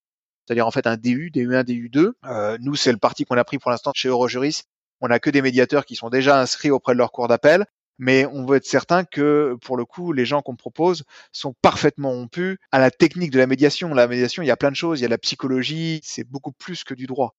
c'est-à-dire en fait un DU, DU1, DU2. Euh, nous, c'est le parti qu'on a pris pour l'instant chez Eurojuris. On n'a que des médiateurs qui sont déjà inscrits auprès de leur cour d'appel, mais on veut être certain que, pour le coup, les gens qu'on propose sont parfaitement rompus à la technique de la médiation. La médiation, il y a plein de choses, il y a la psychologie, c'est beaucoup plus que du droit.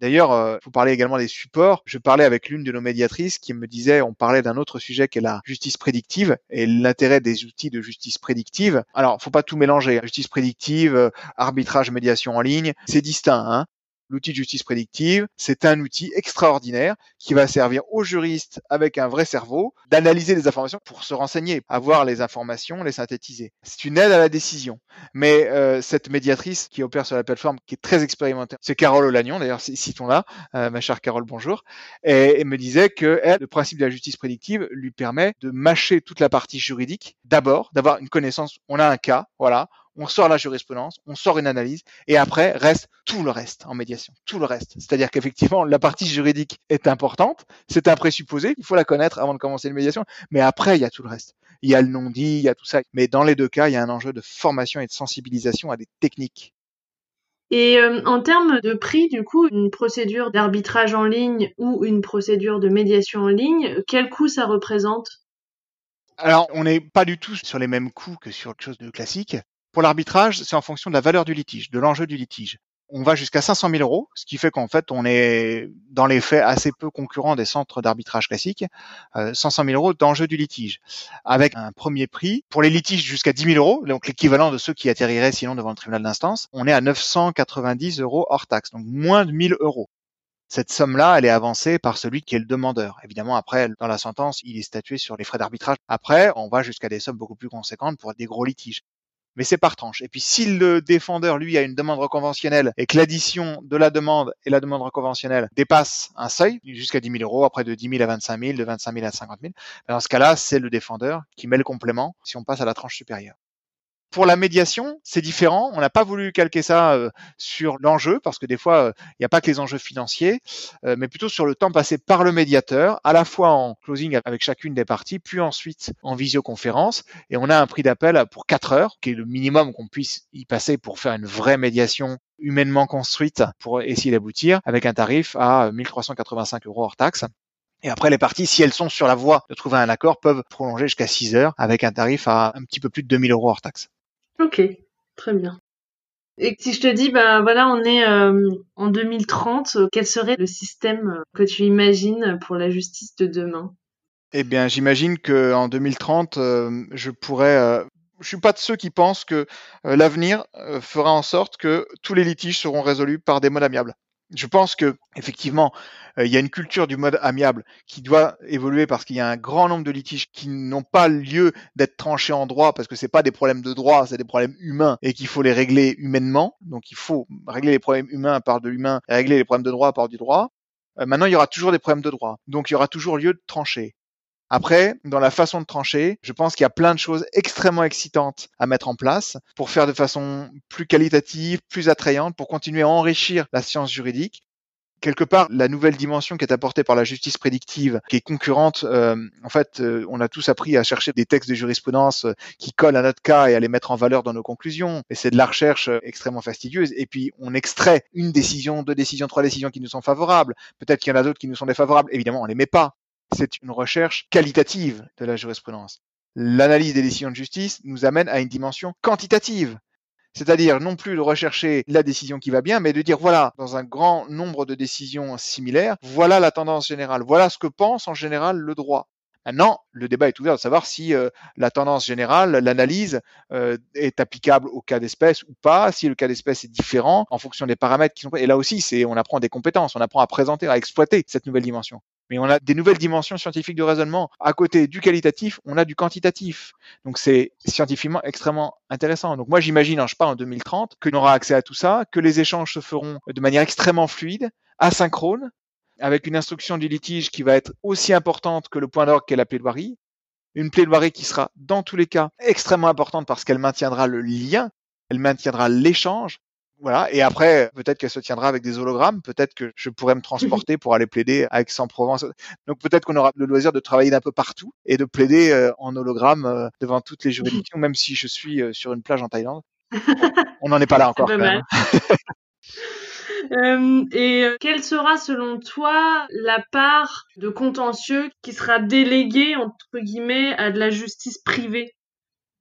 D'ailleurs, euh, vous parlez également des supports. Je parlais avec l'une de nos médiatrices qui me disait, on parlait d'un autre sujet qui est la justice prédictive et l'intérêt des outils de justice prédictive. Alors, faut pas tout mélanger. Justice prédictive, euh, arbitrage, médiation en ligne, c'est distinct. Hein L'outil de justice prédictive, c'est un outil extraordinaire qui va servir aux juristes avec un vrai cerveau d'analyser les informations pour se renseigner, avoir les informations, les synthétiser. C'est une aide à la décision. Mais euh, cette médiatrice qui opère sur la plateforme, qui est très expérimentée, c'est Carole Olagnon, d'ailleurs, citons-la, euh, ma chère Carole, bonjour, et, et me disait que elle, le principe de la justice prédictive lui permet de mâcher toute la partie juridique, d'abord, d'avoir une connaissance, on a un cas, voilà, on sort la jurisprudence, on sort une analyse, et après reste tout le reste en médiation, tout le reste. C'est-à-dire qu'effectivement, la partie juridique est importante, c'est un présupposé, il faut la connaître avant de commencer une médiation, mais après, il y a tout le reste. Il y a le non-dit, il y a tout ça. Mais dans les deux cas, il y a un enjeu de formation et de sensibilisation à des techniques. Et euh, en termes de prix, du coup, une procédure d'arbitrage en ligne ou une procédure de médiation en ligne, quel coût ça représente? Alors, on n'est pas du tout sur les mêmes coûts que sur autre chose de classique. Pour l'arbitrage, c'est en fonction de la valeur du litige, de l'enjeu du litige. On va jusqu'à 500 000 euros, ce qui fait qu'en fait, on est dans les faits assez peu concurrents des centres d'arbitrage classiques. Euh, 500 000 euros d'enjeu du litige, avec un premier prix pour les litiges jusqu'à 10 000 euros, donc l'équivalent de ceux qui atterriraient sinon devant le tribunal d'instance. On est à 990 euros hors taxe, donc moins de 1000 euros. Cette somme-là, elle est avancée par celui qui est le demandeur. Évidemment, après, dans la sentence, il est statué sur les frais d'arbitrage. Après, on va jusqu'à des sommes beaucoup plus conséquentes pour des gros litiges mais c'est par tranche. Et puis si le défendeur, lui, a une demande reconventionnelle et que l'addition de la demande et la demande reconventionnelle dépasse un seuil, jusqu'à 10 000 euros, après de 10 000 à 25 000, de 25 000 à 50 000, ben, dans ce cas-là, c'est le défendeur qui met le complément si on passe à la tranche supérieure. Pour la médiation, c'est différent. On n'a pas voulu calquer ça euh, sur l'enjeu parce que des fois, euh, il n'y a pas que les enjeux financiers, euh, mais plutôt sur le temps passé par le médiateur, à la fois en closing avec chacune des parties, puis ensuite en visioconférence. Et on a un prix d'appel pour 4 heures, qui est le minimum qu'on puisse y passer pour faire une vraie médiation humainement construite pour essayer d'aboutir, avec un tarif à 1385 euros hors taxe. Et après, les parties, si elles sont sur la voie de trouver un accord, peuvent prolonger jusqu'à 6 heures avec un tarif à un petit peu plus de 2000 euros hors taxe. Ok. Très bien. Et si je te dis, bah voilà, on est euh, en 2030, quel serait le système que tu imagines pour la justice de demain? Eh bien, j'imagine que en 2030, euh, je pourrais. Euh, je suis pas de ceux qui pensent que l'avenir fera en sorte que tous les litiges seront résolus par des modes amiables. Je pense que effectivement, il y a une culture du mode amiable qui doit évoluer parce qu'il y a un grand nombre de litiges qui n'ont pas lieu d'être tranchés en droit parce que c'est pas des problèmes de droit, c'est des problèmes humains et qu'il faut les régler humainement. Donc il faut régler les problèmes humains par de l'humain régler les problèmes de droit par du droit. maintenant, il y aura toujours des problèmes de droit, donc il y aura toujours lieu de trancher. Après, dans la façon de trancher, je pense qu'il y a plein de choses extrêmement excitantes à mettre en place pour faire de façon plus qualitative, plus attrayante, pour continuer à enrichir la science juridique. Quelque part, la nouvelle dimension qui est apportée par la justice prédictive, qui est concurrente, euh, en fait, euh, on a tous appris à chercher des textes de jurisprudence euh, qui collent à notre cas et à les mettre en valeur dans nos conclusions. Et c'est de la recherche extrêmement fastidieuse. Et puis, on extrait une décision, deux décisions, trois décisions qui nous sont favorables. Peut-être qu'il y en a d'autres qui nous sont défavorables. Évidemment, on les met pas c'est une recherche qualitative de la jurisprudence. L'analyse des décisions de justice nous amène à une dimension quantitative. C'est-à-dire non plus de rechercher la décision qui va bien, mais de dire voilà, dans un grand nombre de décisions similaires, voilà la tendance générale, voilà ce que pense en général le droit. Maintenant, le débat est ouvert de savoir si euh, la tendance générale, l'analyse euh, est applicable au cas d'espèce ou pas, si le cas d'espèce est différent en fonction des paramètres qui sont. Et là aussi, c'est on apprend des compétences, on apprend à présenter, à exploiter cette nouvelle dimension. Mais on a des nouvelles dimensions scientifiques de raisonnement. À côté du qualitatif, on a du quantitatif. Donc c'est scientifiquement extrêmement intéressant. Donc moi j'imagine, hein, je pars en 2030, que l'on aura accès à tout ça, que les échanges se feront de manière extrêmement fluide, asynchrone, avec une instruction du litige qui va être aussi importante que le point d'orgue qu'est la plaidoirie. Une plaidoirie qui sera dans tous les cas extrêmement importante parce qu'elle maintiendra le lien, elle maintiendra l'échange, voilà. Et après, peut-être qu'elle se tiendra avec des hologrammes. Peut-être que je pourrais me transporter pour aller plaider à Aix-en-Provence. Donc peut-être qu'on aura le loisir de travailler d'un peu partout et de plaider euh, en hologramme euh, devant toutes les juridictions, même si je suis euh, sur une plage en Thaïlande. On n'en est pas là encore. Quand même. et quelle sera selon toi la part de contentieux qui sera déléguée entre guillemets à de la justice privée?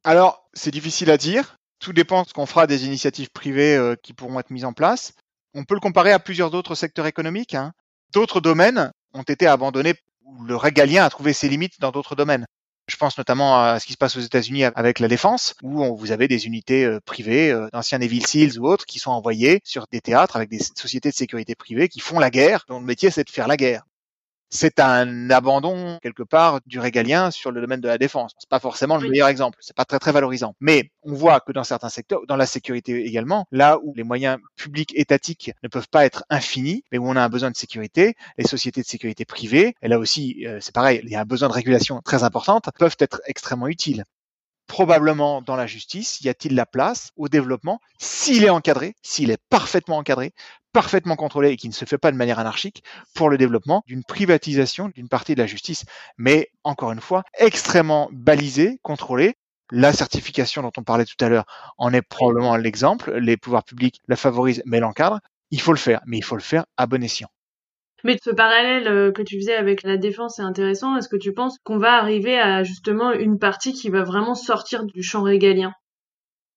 Alors c'est difficile à dire tout dépend de ce qu'on fera des initiatives privées euh, qui pourront être mises en place. On peut le comparer à plusieurs autres secteurs économiques. Hein. D'autres domaines ont été abandonnés ou le régalien a trouvé ses limites dans d'autres domaines. Je pense notamment à ce qui se passe aux États-Unis avec la défense, où vous avez des unités euh, privées, euh, d'anciens Navy Seals ou autres, qui sont envoyés sur des théâtres avec des sociétés de sécurité privées qui font la guerre, dont le métier c'est de faire la guerre c'est un abandon quelque part du régalien sur le domaine de la défense. C'est pas forcément le meilleur exemple, c'est pas très très valorisant. Mais on voit que dans certains secteurs, dans la sécurité également, là où les moyens publics étatiques ne peuvent pas être infinis, mais où on a un besoin de sécurité, les sociétés de sécurité privées, et là aussi euh, c'est pareil, il y a un besoin de régulation très importante, peuvent être extrêmement utiles probablement dans la justice, y a-t-il la place au développement, s'il est encadré, s'il est parfaitement encadré, parfaitement contrôlé et qui ne se fait pas de manière anarchique pour le développement d'une privatisation d'une partie de la justice, mais encore une fois, extrêmement balisé, contrôlé. La certification dont on parlait tout à l'heure en est probablement l'exemple. Les pouvoirs publics la favorisent mais l'encadrent. Il faut le faire, mais il faut le faire à bon escient. Mais ce parallèle euh, que tu faisais avec la défense est intéressant. Est-ce que tu penses qu'on va arriver à justement une partie qui va vraiment sortir du champ régalien?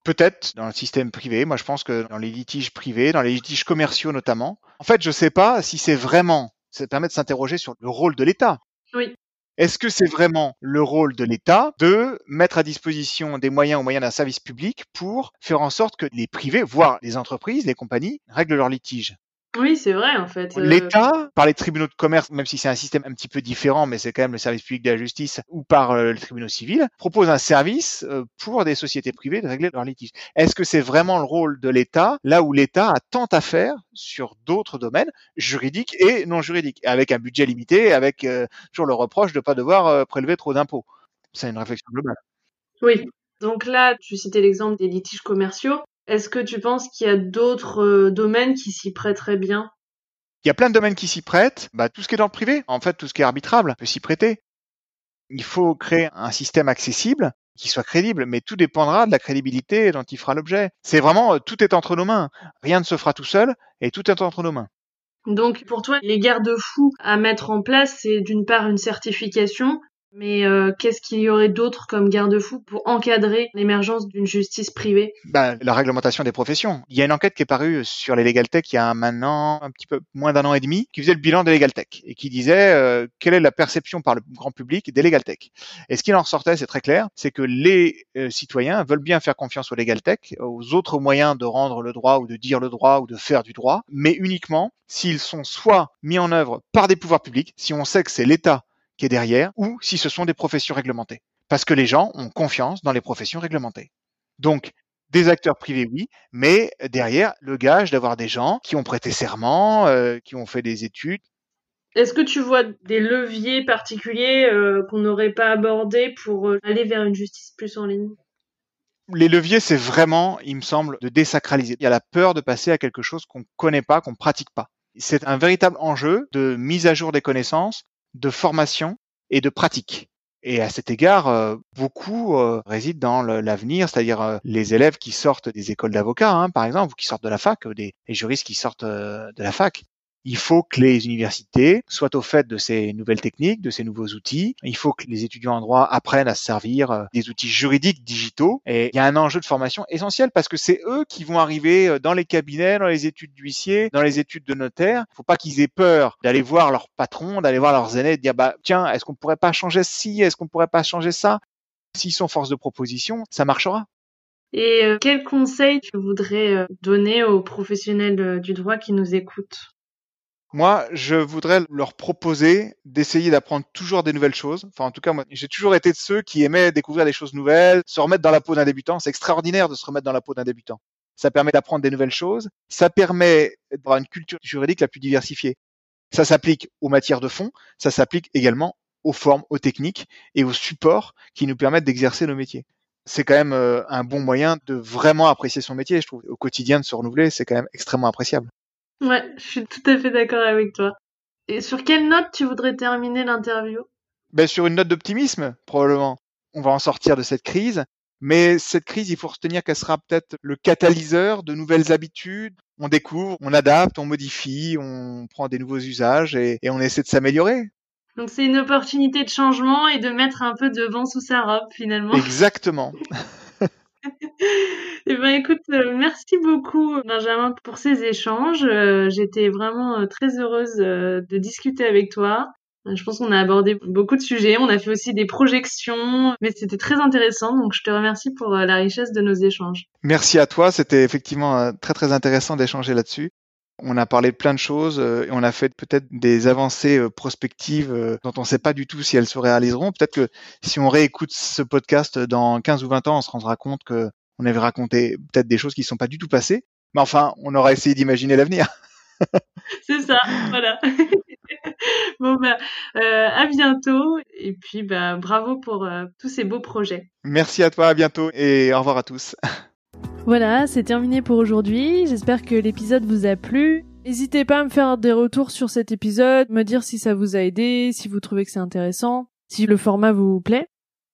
Peut-être dans le système privé. Moi, je pense que dans les litiges privés, dans les litiges commerciaux notamment. En fait, je ne sais pas si c'est vraiment. Ça permet de s'interroger sur le rôle de l'État. Oui. Est-ce que c'est vraiment le rôle de l'État de mettre à disposition des moyens au moyen d'un service public pour faire en sorte que les privés, voire les entreprises, les compagnies, règlent leurs litiges? Oui, c'est vrai en fait. Euh. L'État, par les tribunaux de commerce, même si c'est un système un petit peu différent, mais c'est quand même le service public de la justice, ou par euh, les tribunaux civils, propose un service euh, pour des sociétés privées de régler leurs litiges. Est-ce que c'est vraiment le rôle de l'État, là où l'État a tant à faire sur d'autres domaines juridiques et non juridiques, avec un budget limité, avec toujours le reproche de ne pas devoir prélever trop d'impôts? C'est une réflexion globale. Oui. Donc là, tu citais l'exemple des litiges commerciaux. Est-ce que tu penses qu'il y a d'autres euh, domaines qui s'y prêteraient bien? Il y a plein de domaines qui s'y prêtent. Bah, tout ce qui est dans le privé, en fait, tout ce qui est arbitrable peut s'y prêter. Il faut créer un système accessible qui soit crédible, mais tout dépendra de la crédibilité dont il fera l'objet. C'est vraiment euh, tout est entre nos mains. Rien ne se fera tout seul et tout est entre nos mains. Donc pour toi, les garde-fous à mettre en place, c'est d'une part une certification, Mais euh, qu'est-ce qu'il y aurait d'autre comme garde-fou pour encadrer l'émergence d'une justice privée? Bah, La réglementation des professions. Il y a une enquête qui est parue sur les Legal Tech il y a maintenant un petit peu moins d'un an et demi, qui faisait le bilan des Legal Tech et qui disait euh, quelle est la perception par le grand public des Legal Tech. Et ce qu'il en ressortait, c'est très clair, c'est que les euh, citoyens veulent bien faire confiance aux Legal Tech, aux autres moyens de rendre le droit ou de dire le droit ou de faire du droit, mais uniquement s'ils sont soit mis en œuvre par des pouvoirs publics, si on sait que c'est l'État qui est derrière, ou si ce sont des professions réglementées. Parce que les gens ont confiance dans les professions réglementées. Donc, des acteurs privés, oui, mais derrière, le gage d'avoir des gens qui ont prêté serment, euh, qui ont fait des études. Est-ce que tu vois des leviers particuliers euh, qu'on n'aurait pas abordés pour euh, aller vers une justice plus en ligne? Les leviers, c'est vraiment, il me semble, de désacraliser. Il y a la peur de passer à quelque chose qu'on ne connaît pas, qu'on ne pratique pas. C'est un véritable enjeu de mise à jour des connaissances, de formation et de pratique. Et à cet égard, euh, beaucoup euh, résident dans l'avenir, c'est-à-dire euh, les élèves qui sortent des écoles d'avocats, hein, par exemple, ou qui sortent de la fac, des, des juristes qui sortent de la fac il faut que les universités soient au fait de ces nouvelles techniques, de ces nouveaux outils. Il faut que les étudiants en droit apprennent à se servir euh, des outils juridiques digitaux. Et il y a un enjeu de formation essentiel parce que c'est eux qui vont arriver euh, dans les cabinets, dans les études d'huissier, dans les études de notaire. Il faut pas qu'ils aient peur d'aller voir leur patron, d'aller voir leurs aînés, de dire bah tiens, est-ce qu'on pourrait pas changer ci, est-ce qu'on pourrait pas changer ça? S'ils sont force de proposition, ça marchera. Et euh, quel conseil tu voudrais donner aux professionnels du droit qui nous écoutent? Moi, je voudrais leur proposer d'essayer d'apprendre toujours des nouvelles choses. Enfin, en tout cas, moi, j'ai toujours été de ceux qui aimaient découvrir des choses nouvelles, se remettre dans la peau d'un débutant. C'est extraordinaire de se remettre dans la peau d'un débutant. Ça permet d'apprendre des nouvelles choses. Ça permet d'avoir une culture juridique la plus diversifiée. Ça s'applique aux matières de fond. Ça s'applique également aux formes, aux techniques et aux supports qui nous permettent d'exercer nos métiers. C'est quand même euh, un bon moyen de vraiment apprécier son métier, je trouve. Au quotidien, de se renouveler, c'est quand même extrêmement appréciable. Ouais, je suis tout à fait d'accord avec toi. Et sur quelle note tu voudrais terminer l'interview? Ben, Sur une note d'optimisme, probablement. On va en sortir de cette crise, mais cette crise, il faut retenir qu'elle sera peut-être le catalyseur de nouvelles habitudes. On découvre, on adapte, on modifie, on prend des nouveaux usages et, et on essaie de s'améliorer. Donc c'est une opportunité de changement et de mettre un peu de vent sous sa robe finalement. Exactement. Eh ben écoute, euh, merci beaucoup Benjamin pour ces échanges. Euh, j'étais vraiment euh, très heureuse de discuter avec toi. Je pense qu'on a abordé beaucoup de sujets, on a fait aussi des projections, mais c'était très intéressant, donc je te remercie pour la richesse de nos échanges. Merci à toi, c'était effectivement très très intéressant d'échanger là-dessus. On a parlé de plein de choses et on a fait peut-être des avancées prospectives dont on ne sait pas du tout si elles se réaliseront. Peut-être que si on réécoute ce podcast dans 15 ou 20 ans, on se rendra compte que on avait raconté peut-être des choses qui ne sont pas du tout passées. Mais enfin, on aura essayé d'imaginer l'avenir. C'est ça, voilà. bon bah à bientôt et puis bah bravo pour tous ces beaux projets. Merci à toi, à bientôt et au revoir à tous. Voilà, c'est terminé pour aujourd'hui. J'espère que l'épisode vous a plu. N'hésitez pas à me faire des retours sur cet épisode, me dire si ça vous a aidé, si vous trouvez que c'est intéressant, si le format vous plaît.